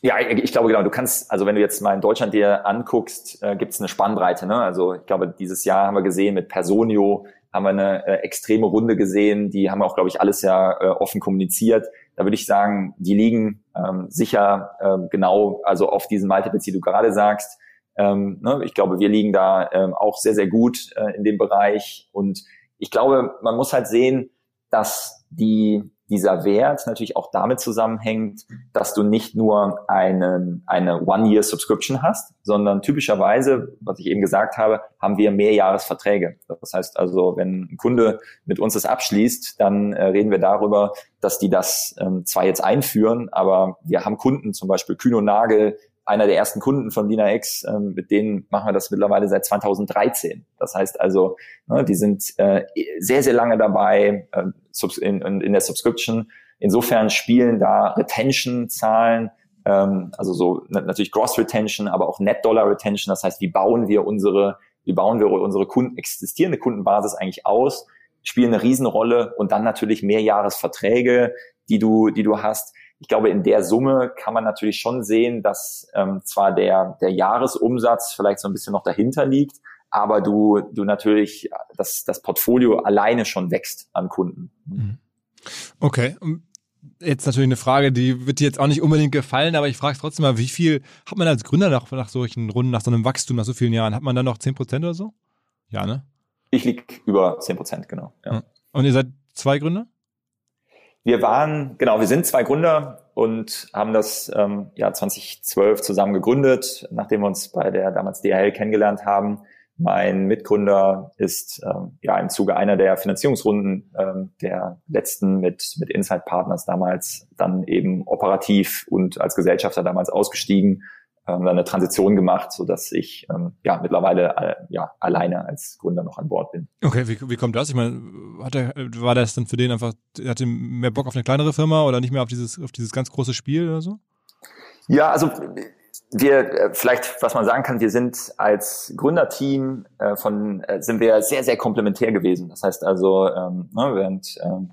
Ja, ich glaube genau. Du kannst, also wenn du jetzt mal in Deutschland dir anguckst, äh, gibt es eine Spannbreite. Ne? Also ich glaube, dieses Jahr haben wir gesehen mit Personio, haben wir eine äh, extreme Runde gesehen. Die haben auch, glaube ich, alles ja äh, offen kommuniziert. Da würde ich sagen, die liegen ähm, sicher äh, genau, also auf diesen Multiples, die du gerade sagst. Ähm, ne? Ich glaube, wir liegen da ähm, auch sehr, sehr gut äh, in dem Bereich. Und ich glaube, man muss halt sehen, dass die dieser Wert natürlich auch damit zusammenhängt, dass du nicht nur einen, eine One-Year-Subscription hast, sondern typischerweise, was ich eben gesagt habe, haben wir Mehrjahresverträge. Das heißt also, wenn ein Kunde mit uns das abschließt, dann äh, reden wir darüber, dass die das ähm, zwar jetzt einführen, aber wir haben Kunden, zum Beispiel Kühn und Nagel, einer der ersten Kunden von Lina X, ähm, mit denen machen wir das mittlerweile seit 2013. Das heißt also, ne, die sind äh, sehr, sehr lange dabei äh, in, in der Subscription. Insofern spielen da Retention-Zahlen, ähm, also so natürlich Gross Retention, aber auch Net Dollar Retention. Das heißt, wie bauen wir unsere, wie bauen wir unsere Kunden, existierende Kundenbasis eigentlich aus, spielen eine Riesenrolle und dann natürlich Mehrjahresverträge, die du, die du hast. Ich glaube, in der Summe kann man natürlich schon sehen, dass ähm, zwar der, der Jahresumsatz vielleicht so ein bisschen noch dahinter liegt, aber du, du natürlich das, das Portfolio alleine schon wächst an Kunden. Mhm. Okay. Jetzt natürlich eine Frage, die wird dir jetzt auch nicht unbedingt gefallen, aber ich frage trotzdem mal, wie viel hat man als Gründer nach, nach solchen Runden, nach so einem Wachstum, nach so vielen Jahren, hat man dann noch 10 Prozent oder so? Ja, ne? Ich liege über 10 Prozent, genau. Ja. Und ihr seid zwei Gründer? Wir waren, genau, wir sind zwei Gründer und haben das ähm, ja 2012 zusammen gegründet, nachdem wir uns bei der damals DHL kennengelernt haben. Mein Mitgründer ist ähm, ja im Zuge einer der Finanzierungsrunden ähm, der letzten mit, mit Insight Partners damals dann eben operativ und als Gesellschafter damals ausgestiegen ähm, dann eine Transition gemacht, so dass ich ähm, ja mittlerweile äh, ja alleine als Gründer noch an Bord bin. Okay, wie, wie kommt das? Ich meine, hat er, war das dann für den einfach, hatte mehr Bock auf eine kleinere Firma oder nicht mehr auf dieses auf dieses ganz große Spiel oder so? Ja, also wir äh, vielleicht, was man sagen kann, wir sind als Gründerteam äh, von äh, sind wir sehr sehr komplementär gewesen. Das heißt also, ähm, ne, während ähm,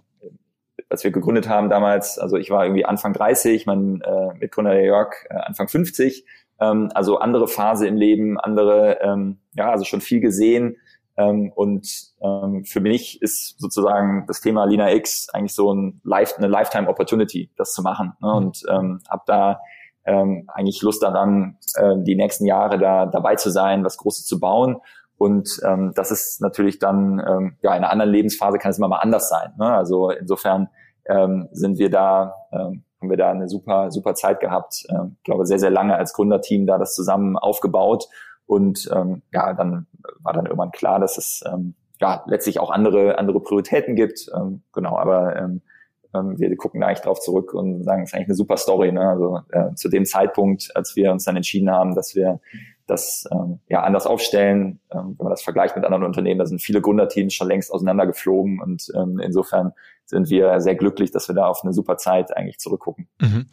als wir gegründet haben damals, also ich war irgendwie Anfang 30, mein äh, Mitgründer der Jörg äh, Anfang 50, ähm, also andere Phase im Leben, andere, ähm, ja, also schon viel gesehen. Ähm, und ähm, für mich ist sozusagen das Thema Lina X eigentlich so ein Life, eine Lifetime Opportunity, das zu machen. Ne? Mhm. Und ähm, habe da ähm, eigentlich Lust daran, äh, die nächsten Jahre da dabei zu sein, was Großes zu bauen. Und ähm, das ist natürlich dann, ähm, ja, in einer anderen Lebensphase kann es immer mal anders sein. Ne? Also insofern ähm, sind wir da, ähm, haben wir da eine super, super Zeit gehabt. Ähm, glaube, sehr, sehr lange als Gründerteam da das zusammen aufgebaut. Und ähm, ja, dann war dann irgendwann klar, dass es ähm, ja letztlich auch andere, andere Prioritäten gibt. Ähm, genau, aber ähm, ähm wir gucken da eigentlich drauf zurück und sagen, es ist eigentlich eine super Story. Ne? Also äh, zu dem Zeitpunkt, als wir uns dann entschieden haben, dass wir das ähm, ja anders aufstellen, ähm, wenn man das vergleicht mit anderen Unternehmen, da sind viele Gründerteams schon längst auseinandergeflogen und ähm, insofern sind wir sehr glücklich, dass wir da auf eine super Zeit eigentlich zurückgucken. Mhm.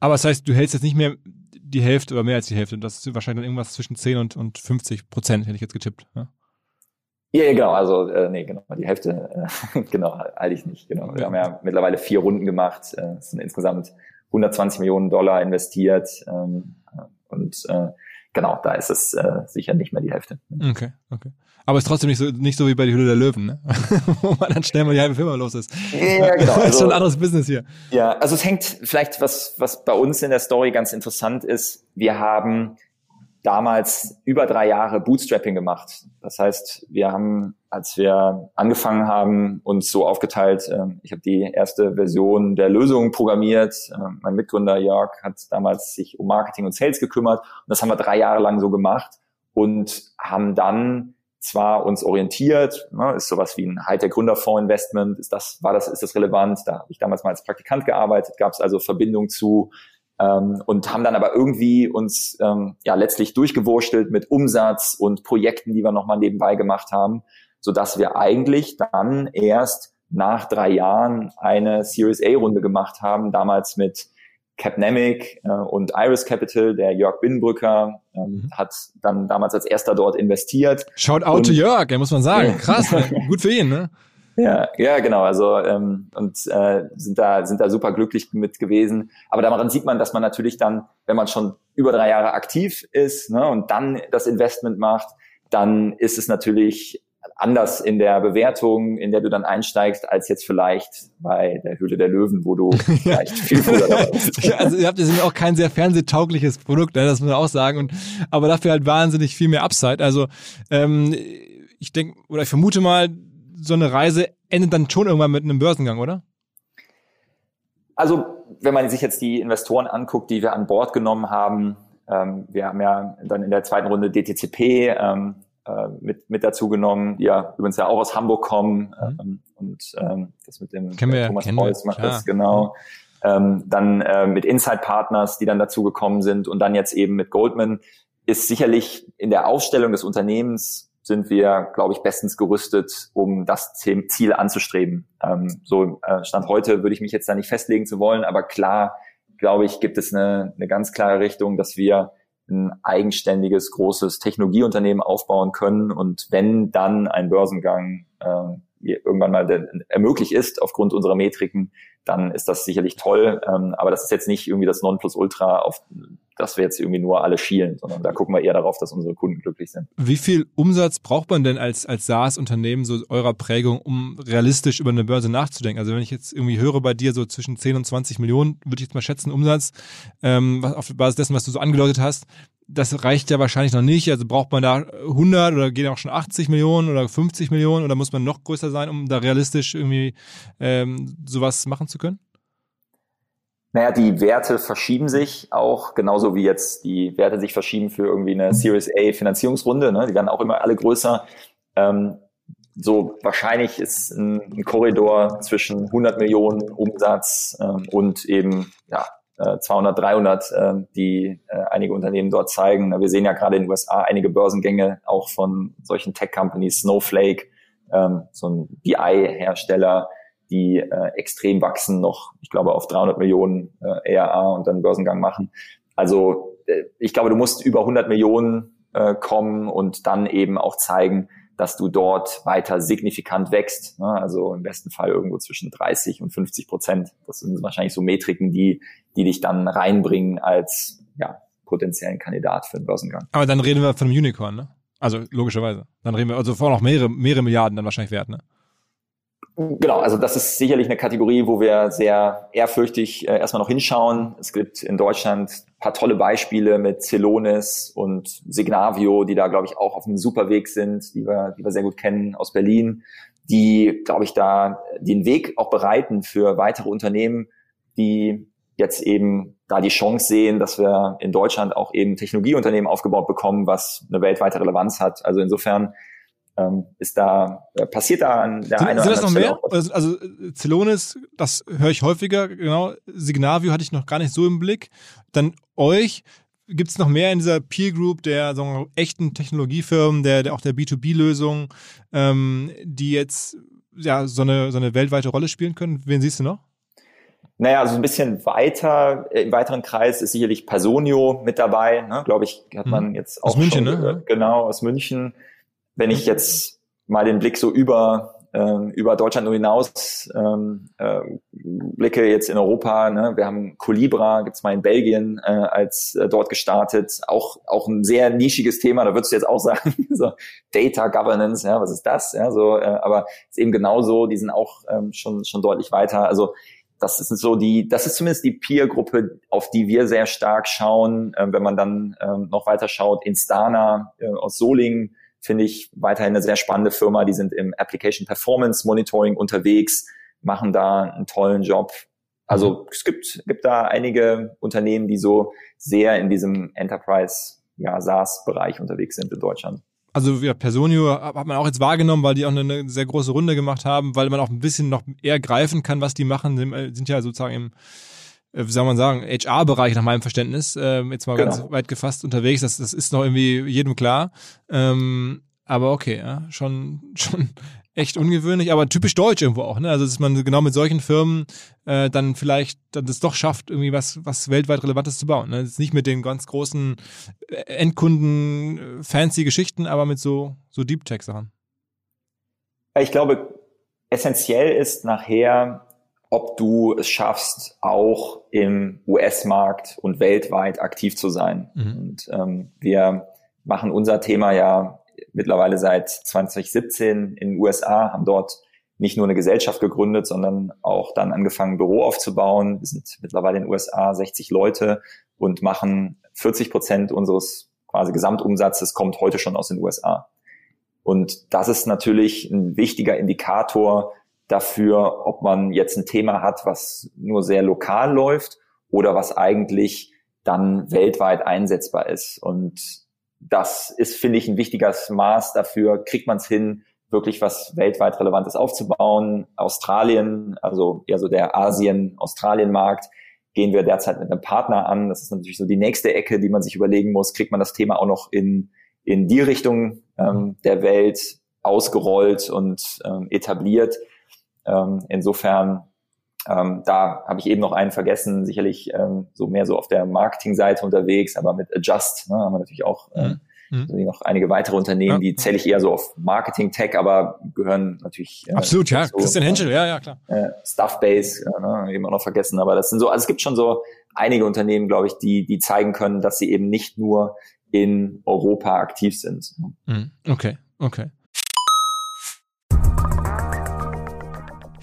Aber das heißt, du hältst jetzt nicht mehr die Hälfte oder mehr als die Hälfte. Das ist wahrscheinlich dann irgendwas zwischen 10 und, und 50 Prozent, hätte ich jetzt getippt. Ja? Ja, ja, genau. Also äh, nee, genau. Die Hälfte, äh, [laughs] genau, halte ich nicht. Genau. Wir ja. haben ja mittlerweile vier Runden gemacht. Äh, es sind insgesamt 120 Millionen Dollar investiert ähm, und äh, genau, da ist es äh, sicher nicht mehr die Hälfte. Okay, okay. Aber es ist trotzdem nicht so, nicht so wie bei die Hülle der Löwen, ne? [laughs] wo man dann schnell mal die halbe Firma los ist. Ja, genau. [laughs] das ist schon ein also anderes Business hier. Ja, also es hängt vielleicht, was, was bei uns in der Story ganz interessant ist, wir haben damals über drei Jahre Bootstrapping gemacht. Das heißt, wir haben, als wir angefangen haben, uns so aufgeteilt, äh, ich habe die erste Version der Lösung programmiert. Äh, mein Mitgründer Jörg hat damals sich um Marketing und Sales gekümmert. Und das haben wir drei Jahre lang so gemacht und haben dann zwar uns orientiert, ne, ist sowas wie ein Hightech Gründerfonds Investment, ist das, war das, ist das relevant? Da habe ich damals mal als Praktikant gearbeitet, gab es also Verbindung zu ähm, und haben dann aber irgendwie uns ähm, ja letztlich durchgewurschtelt mit Umsatz und Projekten, die wir nochmal nebenbei gemacht haben, so dass wir eigentlich dann erst nach drei Jahren eine Series A Runde gemacht haben, damals mit Capnemic äh, und Iris Capital, der Jörg Binnenbrücker, ähm, mhm. hat dann damals als erster dort investiert. Shout out to Jörg, ja, muss man sagen. [laughs] Krass, ne? gut für ihn, ne? Ja, ja, genau. Also ähm, und äh, sind da sind da super glücklich mit gewesen. Aber daran sieht man, dass man natürlich dann, wenn man schon über drei Jahre aktiv ist ne, und dann das Investment macht, dann ist es natürlich anders in der Bewertung, in der du dann einsteigst, als jetzt vielleicht bei der Höhle der Löwen, wo du [laughs] vielleicht viel früher dabei bist. [laughs] also ihr habt jetzt auch kein sehr fernsehtaugliches Produkt, ne, das muss man auch sagen, und aber dafür halt wahnsinnig viel mehr Upside. Also ähm, ich denke, oder ich vermute mal, so eine Reise endet dann schon irgendwann mit einem Börsengang, oder? Also, wenn man sich jetzt die Investoren anguckt, die wir an Bord genommen haben, ähm, wir haben ja dann in der zweiten Runde DTCP, ähm, äh, mit, mit dazu genommen, die ja übrigens ja auch aus Hamburg kommen mhm. ähm, und ähm, das mit dem kennen wir, Thomas kennen Preuß macht das genau. ähm, dann äh, mit Inside Partners, die dann dazu gekommen sind und dann jetzt eben mit Goldman, ist sicherlich in der Aufstellung des Unternehmens sind wir, glaube ich, bestens gerüstet, um das Ziel anzustreben. Ähm, so äh, Stand heute würde ich mich jetzt da nicht festlegen zu wollen, aber klar, glaube ich, gibt es eine, eine ganz klare Richtung, dass wir ein eigenständiges, großes Technologieunternehmen aufbauen können und wenn dann ein Börsengang äh, irgendwann mal ermöglicht ist aufgrund unserer Metriken, dann ist das sicherlich toll. Ähm, aber das ist jetzt nicht irgendwie das Nonplusultra, auf das wir jetzt irgendwie nur alle schielen, sondern da gucken wir eher darauf, dass unsere Kunden glücklich sind. Wie viel Umsatz braucht man denn als, als SaaS-Unternehmen so eurer Prägung, um realistisch über eine Börse nachzudenken? Also wenn ich jetzt irgendwie höre bei dir so zwischen 10 und 20 Millionen, würde ich jetzt mal schätzen, Umsatz, ähm, auf Basis dessen, was du so angedeutet hast, das reicht ja wahrscheinlich noch nicht. Also braucht man da 100 oder gehen auch schon 80 Millionen oder 50 Millionen oder muss man noch größer sein, um da realistisch irgendwie ähm, sowas machen zu können? Naja, die Werte verschieben sich auch, genauso wie jetzt die Werte sich verschieben für irgendwie eine Series A Finanzierungsrunde. Ne? Die werden auch immer alle größer. Ähm, so wahrscheinlich ist ein, ein, Korridor zwischen 100 Millionen Umsatz ähm, und eben ja 200, 300, äh, die äh, einige Unternehmen dort zeigen. Wir sehen ja gerade in den USA einige Börsengänge auch von solchen Tech-Companies, Snowflake, ähm, so ein BI-Hersteller, die äh, extrem wachsen, noch, ich glaube, auf 300 Millionen äh, ERA und dann Börsengang machen. Also äh, ich glaube, du musst über 100 Millionen äh, kommen und dann eben auch zeigen, dass du dort weiter signifikant wächst. Ne? Also im besten Fall irgendwo zwischen 30 und 50 Prozent. Das sind wahrscheinlich so Metriken, die, die dich dann reinbringen als ja, potenziellen Kandidat für den Börsengang. Aber dann reden wir von einem Unicorn, ne? Also logischerweise. Dann reden wir also vor noch mehrere, mehrere Milliarden dann wahrscheinlich wert, ne? Genau, also das ist sicherlich eine Kategorie, wo wir sehr ehrfürchtig äh, erstmal noch hinschauen. Es gibt in Deutschland paar tolle Beispiele mit Celonis und Signavio, die da, glaube ich, auch auf einem super Weg sind, die wir, die wir sehr gut kennen aus Berlin, die, glaube ich, da den Weg auch bereiten für weitere Unternehmen, die jetzt eben da die Chance sehen, dass wir in Deutschland auch eben Technologieunternehmen aufgebaut bekommen, was eine weltweite Relevanz hat. Also insofern ähm, ist da, äh, passiert da an der einen oder anderen Stelle noch mehr? Also, also Celonis, das höre ich häufiger, genau. Signavio hatte ich noch gar nicht so im Blick. Dann euch, Gibt es noch mehr in dieser Peer Group der so echten Technologiefirmen, der, der auch der B2B-Lösungen, ähm, die jetzt ja so eine, so eine weltweite Rolle spielen können? Wen siehst du noch? Naja, also ein bisschen weiter, äh, im weiteren Kreis ist sicherlich Personio mit dabei, ne? glaube ich, hat man hm. jetzt auch. Aus München, schon, ne? Genau, aus München wenn ich jetzt mal den Blick so über ähm, über Deutschland nur hinaus ähm, äh, blicke jetzt in Europa. Ne? Wir haben Colibra, gibt's mal in Belgien äh, als äh, dort gestartet. Auch auch ein sehr nischiges Thema. Da würdest du jetzt auch [laughs] sagen, so Data Governance, ja, was ist das? Ja, so, äh, aber ist eben genauso. Die sind auch ähm, schon schon deutlich weiter. Also das ist so die, das ist zumindest die Peer-Gruppe, auf die wir sehr stark schauen. Äh, wenn man dann ähm, noch weiter schaut, Instana äh, aus Solingen finde ich weiterhin eine sehr spannende Firma. Die sind im Application Performance Monitoring unterwegs, machen da einen tollen Job. Also mhm. es gibt, gibt da einige Unternehmen, die so sehr in diesem Enterprise ja, SaaS-Bereich unterwegs sind in Deutschland. Also ja, Personio hat man auch jetzt wahrgenommen, weil die auch eine sehr große Runde gemacht haben, weil man auch ein bisschen noch eher greifen kann, was die machen. Sind ja sozusagen im äh, wie soll man sagen, HR-Bereich nach meinem Verständnis, äh, jetzt mal genau. ganz weit gefasst unterwegs. Das, das ist noch irgendwie jedem klar. Ähm, aber okay, ja, schon, [laughs] schon echt ungewöhnlich, aber typisch deutsch irgendwo auch, ne? Also dass man genau mit solchen Firmen äh, dann vielleicht dann das doch schafft, irgendwie was, was weltweit Relevantes zu bauen. Ne? Ist nicht mit den ganz großen äh, Endkunden, äh, fancy Geschichten, aber mit so, so Deep Tech-Sachen. Ich glaube, essentiell ist nachher ob du es schaffst, auch im US-Markt und weltweit aktiv zu sein. Mhm. Und ähm, wir machen unser Thema ja mittlerweile seit 2017 in den USA, haben dort nicht nur eine Gesellschaft gegründet, sondern auch dann angefangen, ein Büro aufzubauen. Wir sind mittlerweile in den USA 60 Leute und machen 40 Prozent unseres quasi Gesamtumsatzes kommt heute schon aus den USA. Und das ist natürlich ein wichtiger Indikator dafür, ob man jetzt ein Thema hat, was nur sehr lokal läuft oder was eigentlich dann weltweit einsetzbar ist. Und das ist, finde ich, ein wichtiges Maß dafür, kriegt man es hin, wirklich was weltweit Relevantes aufzubauen. Australien, also eher so der Asien-Australien-Markt, gehen wir derzeit mit einem Partner an. Das ist natürlich so die nächste Ecke, die man sich überlegen muss. Kriegt man das Thema auch noch in, in die Richtung ähm, der Welt ausgerollt und ähm, etabliert? Ähm, insofern, ähm, da habe ich eben noch einen vergessen, sicherlich ähm, so mehr so auf der Marketingseite unterwegs, aber mit Adjust ne, haben wir natürlich auch äh, mhm. Mhm. Noch einige weitere Unternehmen, ja. die zähle ich eher so auf Marketing, Tech, aber gehören natürlich. Äh, Absolut, ja. So, Christian Henschel, ja, ja, klar. Äh, Stuffbase, äh, ne, eben auch noch vergessen. Aber das sind so, also es gibt schon so einige Unternehmen, glaube ich, die, die zeigen können, dass sie eben nicht nur in Europa aktiv sind. Mhm. Okay, okay.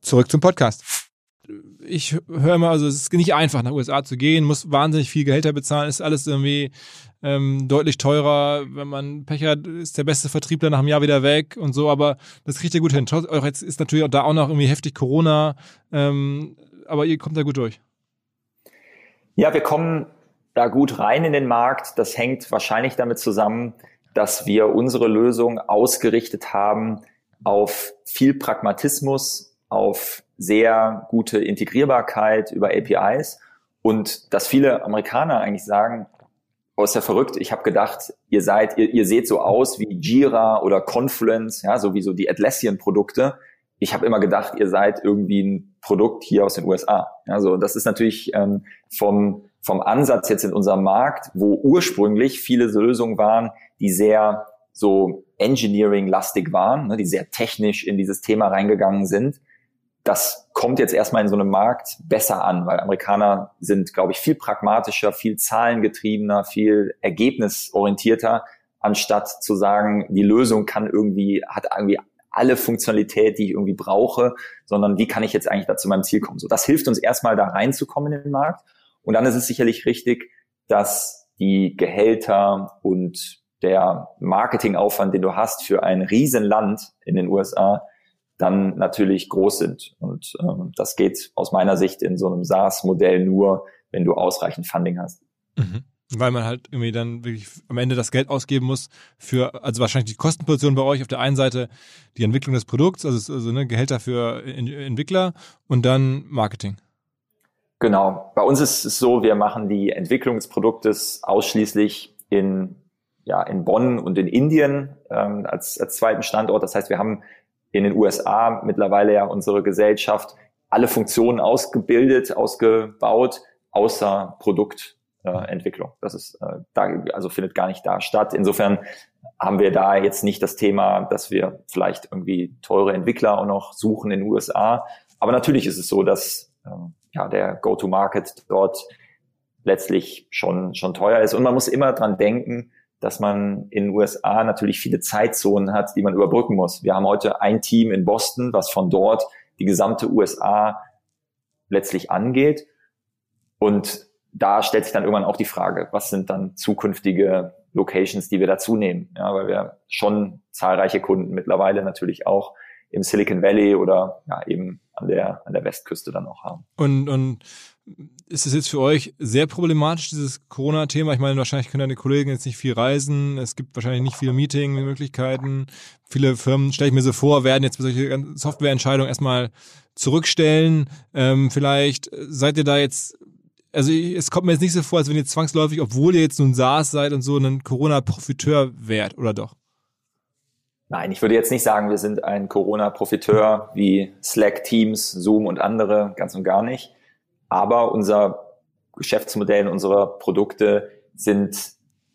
Zurück zum Podcast. Ich höre immer, also es ist nicht einfach, nach USA zu gehen, muss wahnsinnig viel Gehälter bezahlen, ist alles irgendwie ähm, deutlich teurer. Wenn man Pech hat, ist der beste Vertriebler nach einem Jahr wieder weg und so, aber das kriegt ihr gut hin. Jetzt ist natürlich auch da auch noch irgendwie heftig Corona, ähm, aber ihr kommt da gut durch. Ja, wir kommen da gut rein in den Markt. Das hängt wahrscheinlich damit zusammen, dass wir unsere Lösung ausgerichtet haben auf viel Pragmatismus, auf sehr gute Integrierbarkeit über APIs und dass viele Amerikaner eigentlich sagen, oh, ist ja verrückt, ich habe gedacht, ihr seid, ihr, ihr seht so aus wie Jira oder Confluence, ja, sowieso die Atlassian-Produkte. Ich habe immer gedacht, ihr seid irgendwie ein Produkt hier aus den USA. Also das ist natürlich ähm, vom, vom Ansatz jetzt in unserem Markt, wo ursprünglich viele Lösungen waren, die sehr so Engineering-lastig waren, ne, die sehr technisch in dieses Thema reingegangen sind, das kommt jetzt erstmal in so einem Markt besser an, weil Amerikaner sind, glaube ich, viel pragmatischer, viel zahlengetriebener, viel ergebnisorientierter, anstatt zu sagen, die Lösung kann irgendwie, hat irgendwie alle Funktionalität, die ich irgendwie brauche, sondern wie kann ich jetzt eigentlich da zu meinem Ziel kommen? So, das hilft uns erstmal da reinzukommen in den Markt. Und dann ist es sicherlich richtig, dass die Gehälter und der Marketingaufwand, den du hast für ein Riesenland in den USA, dann natürlich groß sind. Und ähm, das geht aus meiner Sicht in so einem SaaS-Modell nur, wenn du ausreichend Funding hast. Mhm. Weil man halt irgendwie dann wirklich am Ende das Geld ausgeben muss für, also wahrscheinlich die Kostenposition bei euch auf der einen Seite die Entwicklung des Produkts, also, also ne, Gehälter für Entwickler und dann Marketing. Genau. Bei uns ist es so, wir machen die Entwicklung des Produktes ausschließlich in, ja, in Bonn und in Indien ähm, als, als zweiten Standort. Das heißt, wir haben in den USA mittlerweile ja unsere Gesellschaft alle Funktionen ausgebildet, ausgebaut, außer Produktentwicklung. Äh, das ist äh, da, also findet gar nicht da statt. Insofern haben wir da jetzt nicht das Thema, dass wir vielleicht irgendwie teure Entwickler auch noch suchen in den USA. Aber natürlich ist es so, dass ähm, ja der Go-to-Market dort letztlich schon schon teuer ist und man muss immer dran denken, dass man in den USA natürlich viele Zeitzonen hat, die man überbrücken muss. Wir haben heute ein Team in Boston, was von dort die gesamte USA letztlich angeht. Und da stellt sich dann irgendwann auch die Frage, was sind dann zukünftige Locations, die wir dazu nehmen? Ja, weil wir schon zahlreiche Kunden mittlerweile natürlich auch im Silicon Valley oder ja, eben an der, an der Westküste dann auch haben. Und, und ist es jetzt für euch sehr problematisch, dieses Corona-Thema? Ich meine, wahrscheinlich können deine Kollegen jetzt nicht viel reisen. Es gibt wahrscheinlich nicht viele Meeting-Möglichkeiten. Viele Firmen, stelle ich mir so vor, werden jetzt solche Softwareentscheidungen erstmal zurückstellen. Ähm, vielleicht seid ihr da jetzt, also es kommt mir jetzt nicht so vor, als wenn ihr zwangsläufig, obwohl ihr jetzt nun SaaS seid und so, ein Corona-Profiteur wärt, oder doch? Nein, ich würde jetzt nicht sagen, wir sind ein Corona-Profiteur wie Slack, Teams, Zoom und andere, ganz und gar nicht. Aber unser Geschäftsmodell, unsere Produkte sind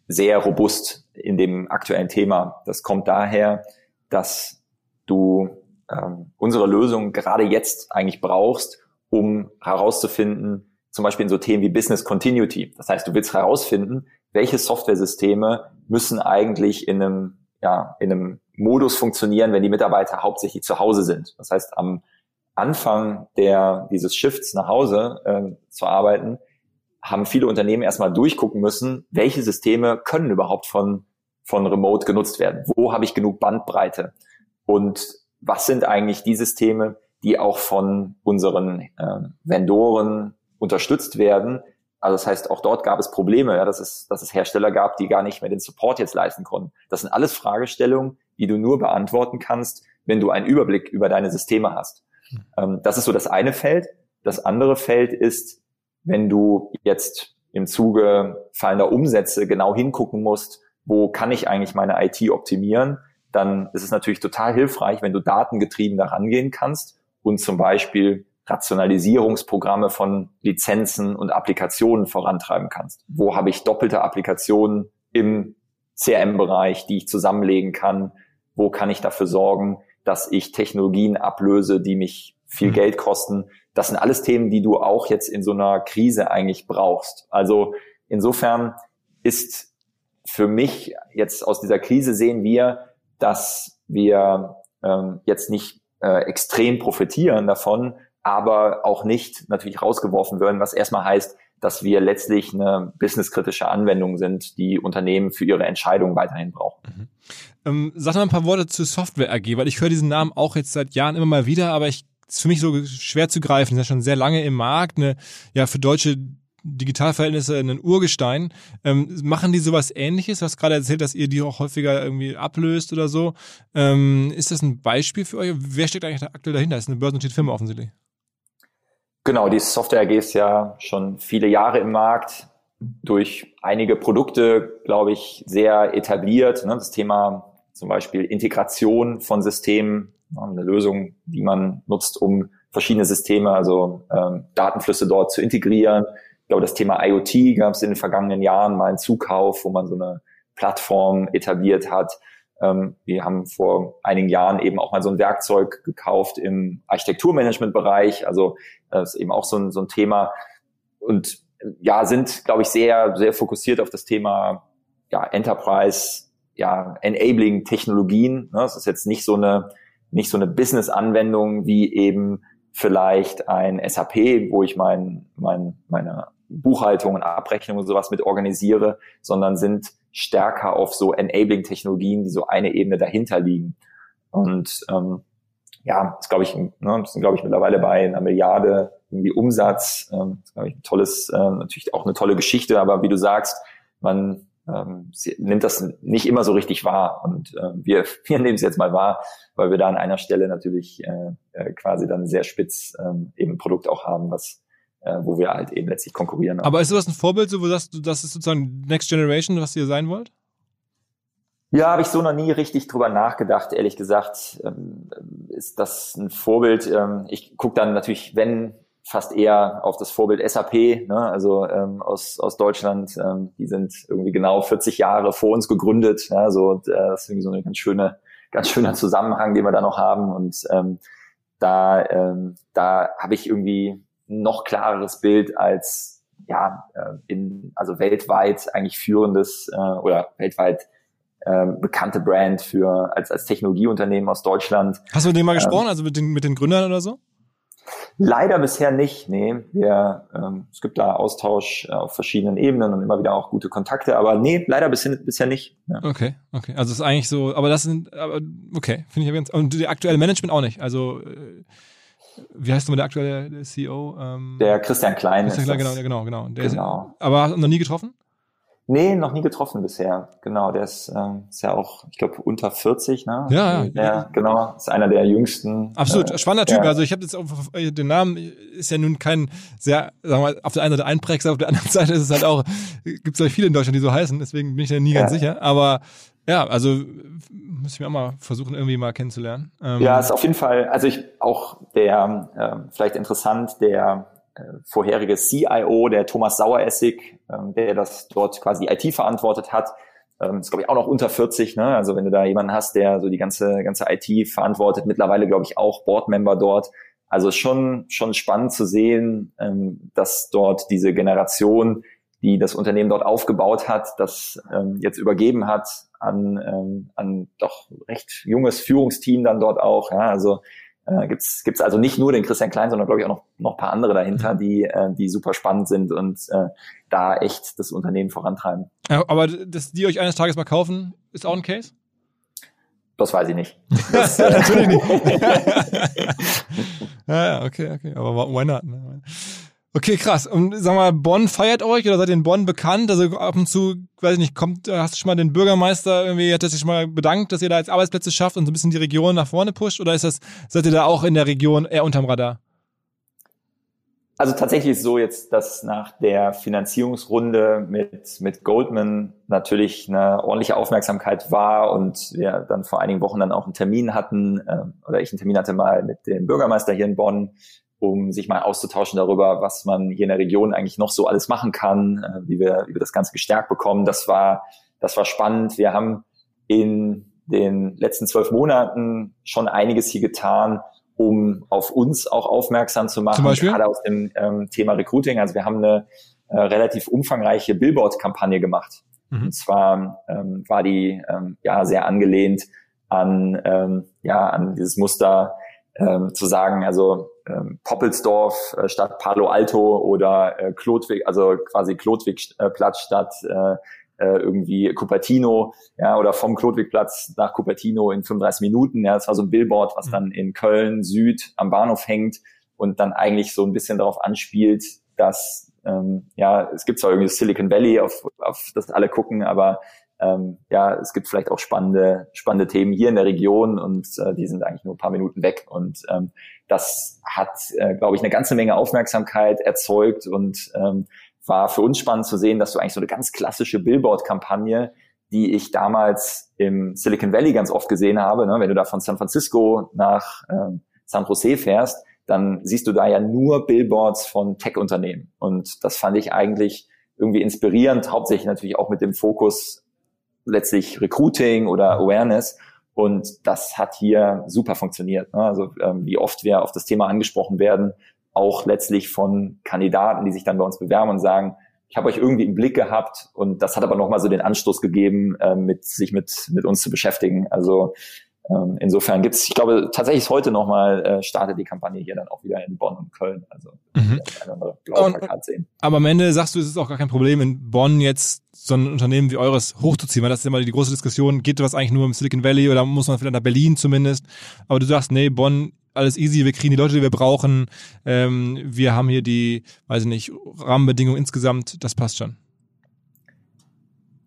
sehr robust in dem aktuellen Thema. Das kommt daher, dass du ähm, unsere Lösung gerade jetzt eigentlich brauchst, um herauszufinden, zum Beispiel in so Themen wie Business Continuity. Das heißt, du willst herausfinden, welche Softwaresysteme müssen eigentlich in einem, ja, in einem Modus funktionieren, wenn die Mitarbeiter hauptsächlich zu Hause sind. Das heißt, am Anfang der, dieses Shifts nach Hause äh, zu arbeiten, haben viele Unternehmen erstmal durchgucken müssen, welche Systeme können überhaupt von, von Remote genutzt werden. Wo habe ich genug Bandbreite? Und was sind eigentlich die Systeme, die auch von unseren äh, Vendoren unterstützt werden? Also das heißt, auch dort gab es Probleme, ja, dass, es, dass es Hersteller gab, die gar nicht mehr den Support jetzt leisten konnten. Das sind alles Fragestellungen, die du nur beantworten kannst, wenn du einen Überblick über deine Systeme hast. Hm. Ähm, das ist so das eine Feld. Das andere Feld ist, wenn du jetzt im Zuge fallender Umsätze genau hingucken musst, wo kann ich eigentlich meine IT optimieren, dann ist es natürlich total hilfreich, wenn du datengetrieben da rangehen kannst und zum Beispiel Rationalisierungsprogramme von Lizenzen und Applikationen vorantreiben kannst. Wo habe ich doppelte Applikationen im CRM-Bereich, die ich zusammenlegen kann? Wo kann ich dafür sorgen, dass ich Technologien ablöse, die mich viel mhm. Geld kosten? Das sind alles Themen, die du auch jetzt in so einer Krise eigentlich brauchst. Also insofern ist für mich jetzt aus dieser Krise sehen wir, dass wir ähm, jetzt nicht äh, extrem profitieren davon, aber auch nicht natürlich rausgeworfen werden, was erstmal heißt, dass wir letztlich eine businesskritische Anwendung sind, die Unternehmen für ihre Entscheidungen weiterhin brauchen. Mhm. Ähm, sag mal ein paar Worte zu Software AG, weil ich höre diesen Namen auch jetzt seit Jahren immer mal wieder, aber ich ist für mich so schwer zu greifen. Ist ja schon sehr lange im Markt, eine, ja, für deutsche Digitalverhältnisse ein Urgestein. Ähm, machen die sowas ähnliches? Du hast gerade erzählt, dass ihr die auch häufiger irgendwie ablöst oder so. Ähm, ist das ein Beispiel für euch? Wer steckt eigentlich aktuell dahinter? Das ist eine börsennotierte Firma offensichtlich. Genau, die Software AG ist ja schon viele Jahre im Markt, durch einige Produkte, glaube ich, sehr etabliert. Ne? Das Thema zum Beispiel Integration von Systemen eine Lösung, die man nutzt, um verschiedene Systeme, also ähm, Datenflüsse dort zu integrieren. Ich glaube, das Thema IoT gab es in den vergangenen Jahren mal einen Zukauf, wo man so eine Plattform etabliert hat. Ähm, wir haben vor einigen Jahren eben auch mal so ein Werkzeug gekauft im Architekturmanagement-Bereich. Also das ist eben auch so ein, so ein Thema. Und ja, sind, glaube ich, sehr, sehr fokussiert auf das Thema ja, Enterprise, ja, Enabling Technologien. Ne? Das ist jetzt nicht so eine nicht so eine Business-Anwendung wie eben vielleicht ein SAP, wo ich mein, mein, meine Buchhaltung und Abrechnung und sowas mit organisiere, sondern sind stärker auf so Enabling-Technologien, die so eine Ebene dahinter liegen. Und ähm, ja, das glaube ich, ne, sind glaube ich mittlerweile bei einer Milliarde irgendwie Umsatz. Ähm, ist, glaube ich, ein tolles, äh, natürlich auch eine tolle Geschichte, aber wie du sagst, man ähm, nimmt das nicht immer so richtig wahr. Und äh, wir, [laughs] wir nehmen es jetzt mal wahr, weil wir da an einer Stelle natürlich äh, äh, quasi dann sehr spitz ähm, eben ein Produkt auch haben, was äh, wo wir halt eben letztlich konkurrieren. Aber ist das ein Vorbild, so wo sagst du, das ist sozusagen Next Generation, was ihr sein wollt? Ja, habe ich so noch nie richtig drüber nachgedacht, ehrlich gesagt. Ähm, ist das ein Vorbild? Ähm, ich gucke dann natürlich, wenn fast eher auf das Vorbild SAP, ne? also ähm, aus, aus Deutschland. Ähm, die sind irgendwie genau 40 Jahre vor uns gegründet. Ja? So, äh, das ist irgendwie so eine ganz schöne, ganz schöner Zusammenhang, den wir da noch haben. Und ähm, da, ähm, da habe ich irgendwie noch klareres Bild als ja äh, in also weltweit eigentlich führendes äh, oder weltweit äh, bekannte Brand für als als Technologieunternehmen aus Deutschland. Hast du mit dem mal gesprochen, ähm, also mit den mit den Gründern oder so? Leider bisher nicht, nee. Wir, ähm, es gibt da Austausch äh, auf verschiedenen Ebenen und immer wieder auch gute Kontakte, aber nee, leider bisher, bisher nicht. Ja. Okay, okay. Also es ist eigentlich so, aber das sind, aber okay, finde ich ganz, und die aktuelle Management auch nicht. Also äh, wie heißt nochmal der aktuelle CEO? Ähm, der Christian Klein. Christian Klein, genau, genau, genau. Der genau. Ist, aber noch nie getroffen? Nee, noch nie getroffen bisher. Genau, der ist, ähm, ist ja auch, ich glaube, unter 40, ne? Ja, ja. Der, genau, ist einer der jüngsten. Absolut, äh, spannender Typ. Ja. Also ich habe jetzt auch, den Namen ist ja nun kein sehr, sagen wir mal, auf der einen Seite einprägsam, auf der anderen [laughs] Seite ist es halt auch, gibt es viele in Deutschland, die so heißen, deswegen bin ich da nie ja. ganz sicher. Aber ja, also muss ich mir auch mal versuchen, irgendwie mal kennenzulernen. Ähm, ja, ist auf jeden Fall, also ich auch der, äh, vielleicht interessant, der äh, vorherige CIO, der Thomas Saueressig, ähm, der das dort quasi IT verantwortet hat, ähm, ist glaube ich auch noch unter 40. Ne? Also wenn du da jemanden hast, der so die ganze ganze IT verantwortet, mittlerweile glaube ich auch Boardmember dort. Also schon schon spannend zu sehen, ähm, dass dort diese Generation, die das Unternehmen dort aufgebaut hat, das ähm, jetzt übergeben hat an ähm, an doch recht junges Führungsteam dann dort auch. Ja? Also äh, gibt's gibt's also nicht nur den Christian Klein, sondern glaube ich auch noch noch paar andere dahinter, mhm. die äh, die super spannend sind und äh, da echt das Unternehmen vorantreiben. Ja, aber dass die euch eines Tages mal kaufen, ist auch ein Case? Das weiß ich nicht. Das, [laughs] [laughs] Natürlich nicht. [laughs] ja, ja, okay, okay. Aber why not? Ne? Okay, krass. Und sag mal, Bonn feiert euch oder seid ihr in Bonn bekannt? Also ab und zu, weiß ich nicht, kommt, hast du schon mal den Bürgermeister irgendwie, hat er sich schon mal bedankt, dass ihr da jetzt Arbeitsplätze schafft und so ein bisschen die Region nach vorne pusht? Oder ist das, seid ihr da auch in der Region eher unterm Radar? Also tatsächlich ist so jetzt, dass nach der Finanzierungsrunde mit, mit Goldman natürlich eine ordentliche Aufmerksamkeit war und wir dann vor einigen Wochen dann auch einen Termin hatten, äh, oder ich einen Termin hatte mal mit dem Bürgermeister hier in Bonn, um sich mal auszutauschen darüber, was man hier in der Region eigentlich noch so alles machen kann, äh, wie wir, wie wir das Ganze gestärkt bekommen. Das war, das war spannend. Wir haben in den letzten zwölf Monaten schon einiges hier getan, um auf uns auch aufmerksam zu machen, Zum Beispiel? gerade aus dem ähm, Thema Recruiting. Also wir haben eine äh, relativ umfangreiche Billboard-Kampagne gemacht. Mhm. Und zwar ähm, war die ähm, ja sehr angelehnt an ähm, ja an dieses Muster ähm, zu sagen, also ähm, Poppelsdorf äh, statt Palo Alto oder äh, Klodwig, also quasi Klodwigplatz äh, statt äh, äh, irgendwie Cupertino, ja, oder vom Klodwigplatz nach Cupertino in 35 Minuten. Ja, das war so ein Billboard, was mhm. dann in Köln Süd am Bahnhof hängt und dann eigentlich so ein bisschen darauf anspielt, dass ähm, ja, es gibt zwar irgendwie Silicon Valley, auf, auf das alle gucken, aber ähm, ja, es gibt vielleicht auch spannende, spannende Themen hier in der Region und äh, die sind eigentlich nur ein paar Minuten weg. Und ähm, das hat, äh, glaube ich, eine ganze Menge Aufmerksamkeit erzeugt und ähm, war für uns spannend zu sehen, dass du eigentlich so eine ganz klassische Billboard-Kampagne, die ich damals im Silicon Valley ganz oft gesehen habe, ne, wenn du da von San Francisco nach ähm, San Jose fährst, dann siehst du da ja nur Billboards von Tech-Unternehmen. Und das fand ich eigentlich irgendwie inspirierend, hauptsächlich natürlich auch mit dem Fokus letztlich Recruiting oder Awareness. Und das hat hier super funktioniert. Ne? Also ähm, wie oft wir auf das Thema angesprochen werden, auch letztlich von Kandidaten, die sich dann bei uns bewerben und sagen, ich habe euch irgendwie im Blick gehabt und das hat aber nochmal so den Anstoß gegeben, äh, mit sich mit, mit uns zu beschäftigen. Also ähm, insofern gibt es, ich glaube, tatsächlich heute nochmal äh, startet die Kampagne hier dann auch wieder in Bonn und Köln. Also mhm. Plakat sehen. Aber am Ende sagst du, es ist auch gar kein Problem, in Bonn jetzt so ein Unternehmen wie eures hochzuziehen, weil das ist immer die große Diskussion, geht was eigentlich nur im Silicon Valley oder muss man vielleicht nach Berlin zumindest? Aber du sagst, nee, Bonn, alles easy, wir kriegen die Leute, die wir brauchen, ähm, wir haben hier die, weiß ich nicht, Rahmenbedingungen insgesamt, das passt schon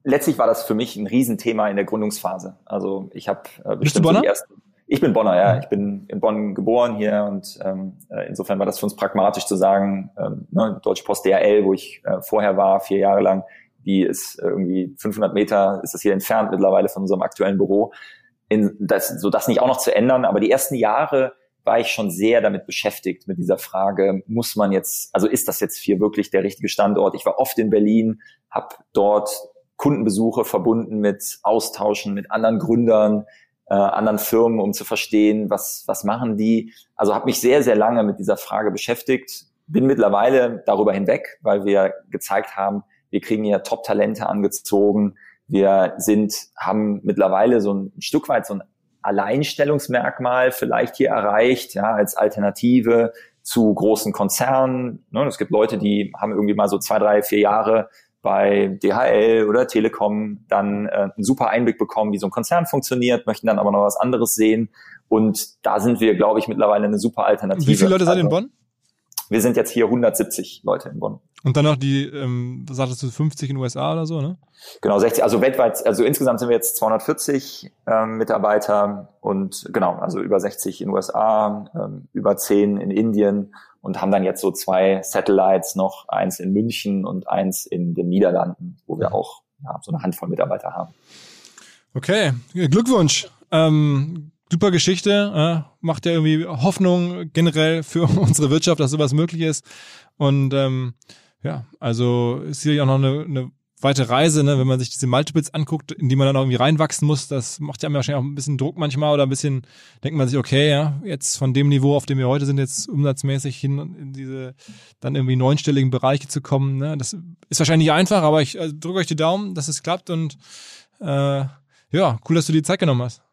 letztlich war das für mich ein Riesenthema in der Gründungsphase. Also ich habe äh, Bist du Bonner? Ersten, ich bin Bonner, ja. Ich bin in Bonn geboren hier und ähm, äh, insofern war das für uns pragmatisch zu sagen, ähm, ne, Deutsche Post DRL, wo ich äh, vorher war, vier Jahre lang, die ist irgendwie 500 Meter, ist das hier entfernt mittlerweile von unserem aktuellen Büro. In das, so das nicht auch noch zu ändern, aber die ersten Jahre war ich schon sehr damit beschäftigt, mit dieser Frage, muss man jetzt, also ist das jetzt hier wirklich der richtige Standort? Ich war oft in Berlin, habe dort Kundenbesuche verbunden mit Austauschen mit anderen Gründern, äh, anderen Firmen, um zu verstehen, was, was machen die. Also habe mich sehr, sehr lange mit dieser Frage beschäftigt, bin mittlerweile darüber hinweg, weil wir gezeigt haben, wir kriegen hier Top-Talente angezogen. Wir sind, haben mittlerweile so ein Stück weit so ein Alleinstellungsmerkmal vielleicht hier erreicht, ja, als Alternative zu großen Konzernen. Ne, es gibt Leute, die haben irgendwie mal so zwei, drei, vier Jahre bei DHL oder Telekom dann äh, einen super Einblick bekommen, wie so ein Konzern funktioniert, möchten dann aber noch was anderes sehen. Und da sind wir, glaube ich, mittlerweile eine super Alternative. Wie viele Leute seid ihr in also Bonn? Wir sind jetzt hier 170 Leute in Bonn. Und dann noch die, ähm, sagtest du 50 in den USA oder so, ne? Genau, 60, also weltweit, also insgesamt sind wir jetzt 240 ähm, Mitarbeiter und genau, also über 60 in den USA, ähm, über 10 in Indien und haben dann jetzt so zwei Satellites noch, eins in München und eins in den Niederlanden, wo wir auch ja, so eine Handvoll Mitarbeiter haben. Okay, Glückwunsch. Ähm, super Geschichte, äh, macht ja irgendwie Hoffnung generell für [laughs] unsere Wirtschaft, dass sowas möglich ist. Und ähm, ja, also ist hier auch noch eine, eine weite Reise, ne, wenn man sich diese Multiples anguckt, in die man dann irgendwie reinwachsen muss, das macht ja wahrscheinlich auch ein bisschen Druck manchmal oder ein bisschen denkt man sich, okay, ja, jetzt von dem Niveau, auf dem wir heute sind, jetzt umsatzmäßig hin in diese dann irgendwie neunstelligen Bereiche zu kommen, ne, das ist wahrscheinlich nicht einfach, aber ich also, drücke euch die Daumen, dass es klappt und äh, ja, cool, dass du die Zeit genommen hast.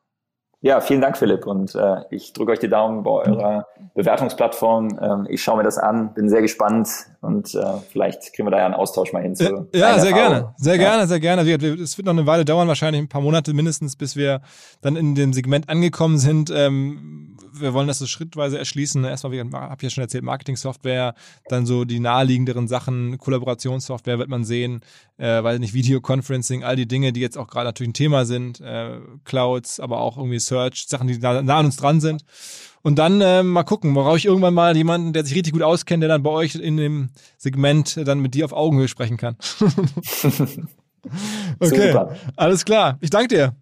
Ja, vielen Dank, Philipp. Und äh, ich drücke euch die Daumen bei eurer Bewertungsplattform. Ähm, ich schaue mir das an, bin sehr gespannt und äh, vielleicht kriegen wir da ja einen Austausch mal hin. Zu ja, sehr gerne. Sehr ja. gerne, sehr gerne. Es wird noch eine Weile dauern, wahrscheinlich ein paar Monate mindestens, bis wir dann in dem Segment angekommen sind. Ähm, wir wollen das so schrittweise erschließen. Erstmal, ich habe ja schon erzählt, Marketing-Software, dann so die naheliegenderen Sachen, Kollaborationssoftware wird man sehen, äh, weil nicht Videoconferencing, all die Dinge, die jetzt auch gerade natürlich ein Thema sind, äh, Clouds, aber auch irgendwie Search, Sachen, die nah, nah an uns dran sind. Und dann äh, mal gucken, worauf ich irgendwann mal jemanden, der sich richtig gut auskennt, der dann bei euch in dem Segment dann mit dir auf Augenhöhe sprechen kann. [laughs] okay, Super. alles klar. Ich danke dir.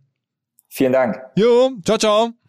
Vielen Dank. Jo, ciao, ciao.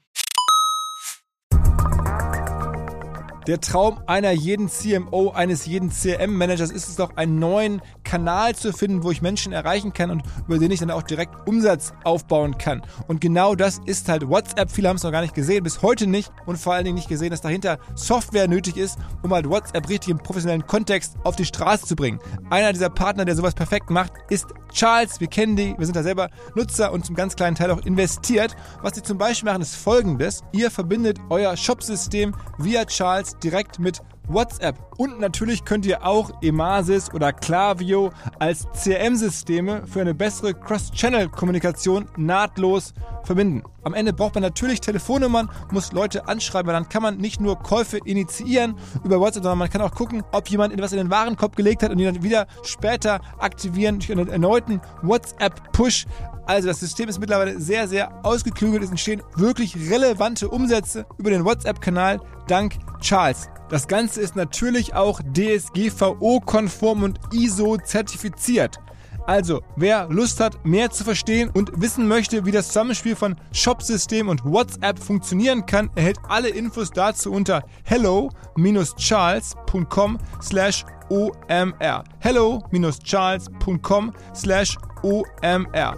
Der Traum einer jeden CMO, eines jeden CRM-Managers ist es doch, einen neuen Kanal zu finden, wo ich Menschen erreichen kann und über den ich dann auch direkt Umsatz aufbauen kann. Und genau das ist halt WhatsApp. Viele haben es noch gar nicht gesehen, bis heute nicht und vor allen Dingen nicht gesehen, dass dahinter Software nötig ist, um halt WhatsApp richtig im professionellen Kontext auf die Straße zu bringen. Einer dieser Partner, der sowas perfekt macht, ist Charles. Wir kennen die, wir sind da selber Nutzer und zum ganz kleinen Teil auch investiert. Was sie zum Beispiel machen, ist folgendes. Ihr verbindet euer Shopsystem via Charles direkt mit WhatsApp. Und natürlich könnt ihr auch Emasis oder Klaviyo als CRM-Systeme für eine bessere Cross-Channel-Kommunikation nahtlos verbinden. Am Ende braucht man natürlich Telefonnummern, muss Leute anschreiben, weil dann kann man nicht nur Käufe initiieren über WhatsApp, sondern man kann auch gucken, ob jemand etwas in den Warenkorb gelegt hat und ihn dann wieder später aktivieren durch einen erneuten WhatsApp-Push. Also das System ist mittlerweile sehr, sehr ausgeklügelt. Es entstehen wirklich relevante Umsätze über den WhatsApp-Kanal dank Charles. Das Ganze ist natürlich auch DSGVO-konform und ISO-zertifiziert. Also, wer Lust hat, mehr zu verstehen und wissen möchte, wie das Zusammenspiel von Shopsystem und WhatsApp funktionieren kann, erhält alle Infos dazu unter hello-charles.com slash omr. hello-charles.com slash omr.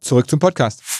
Zurück zum Podcast.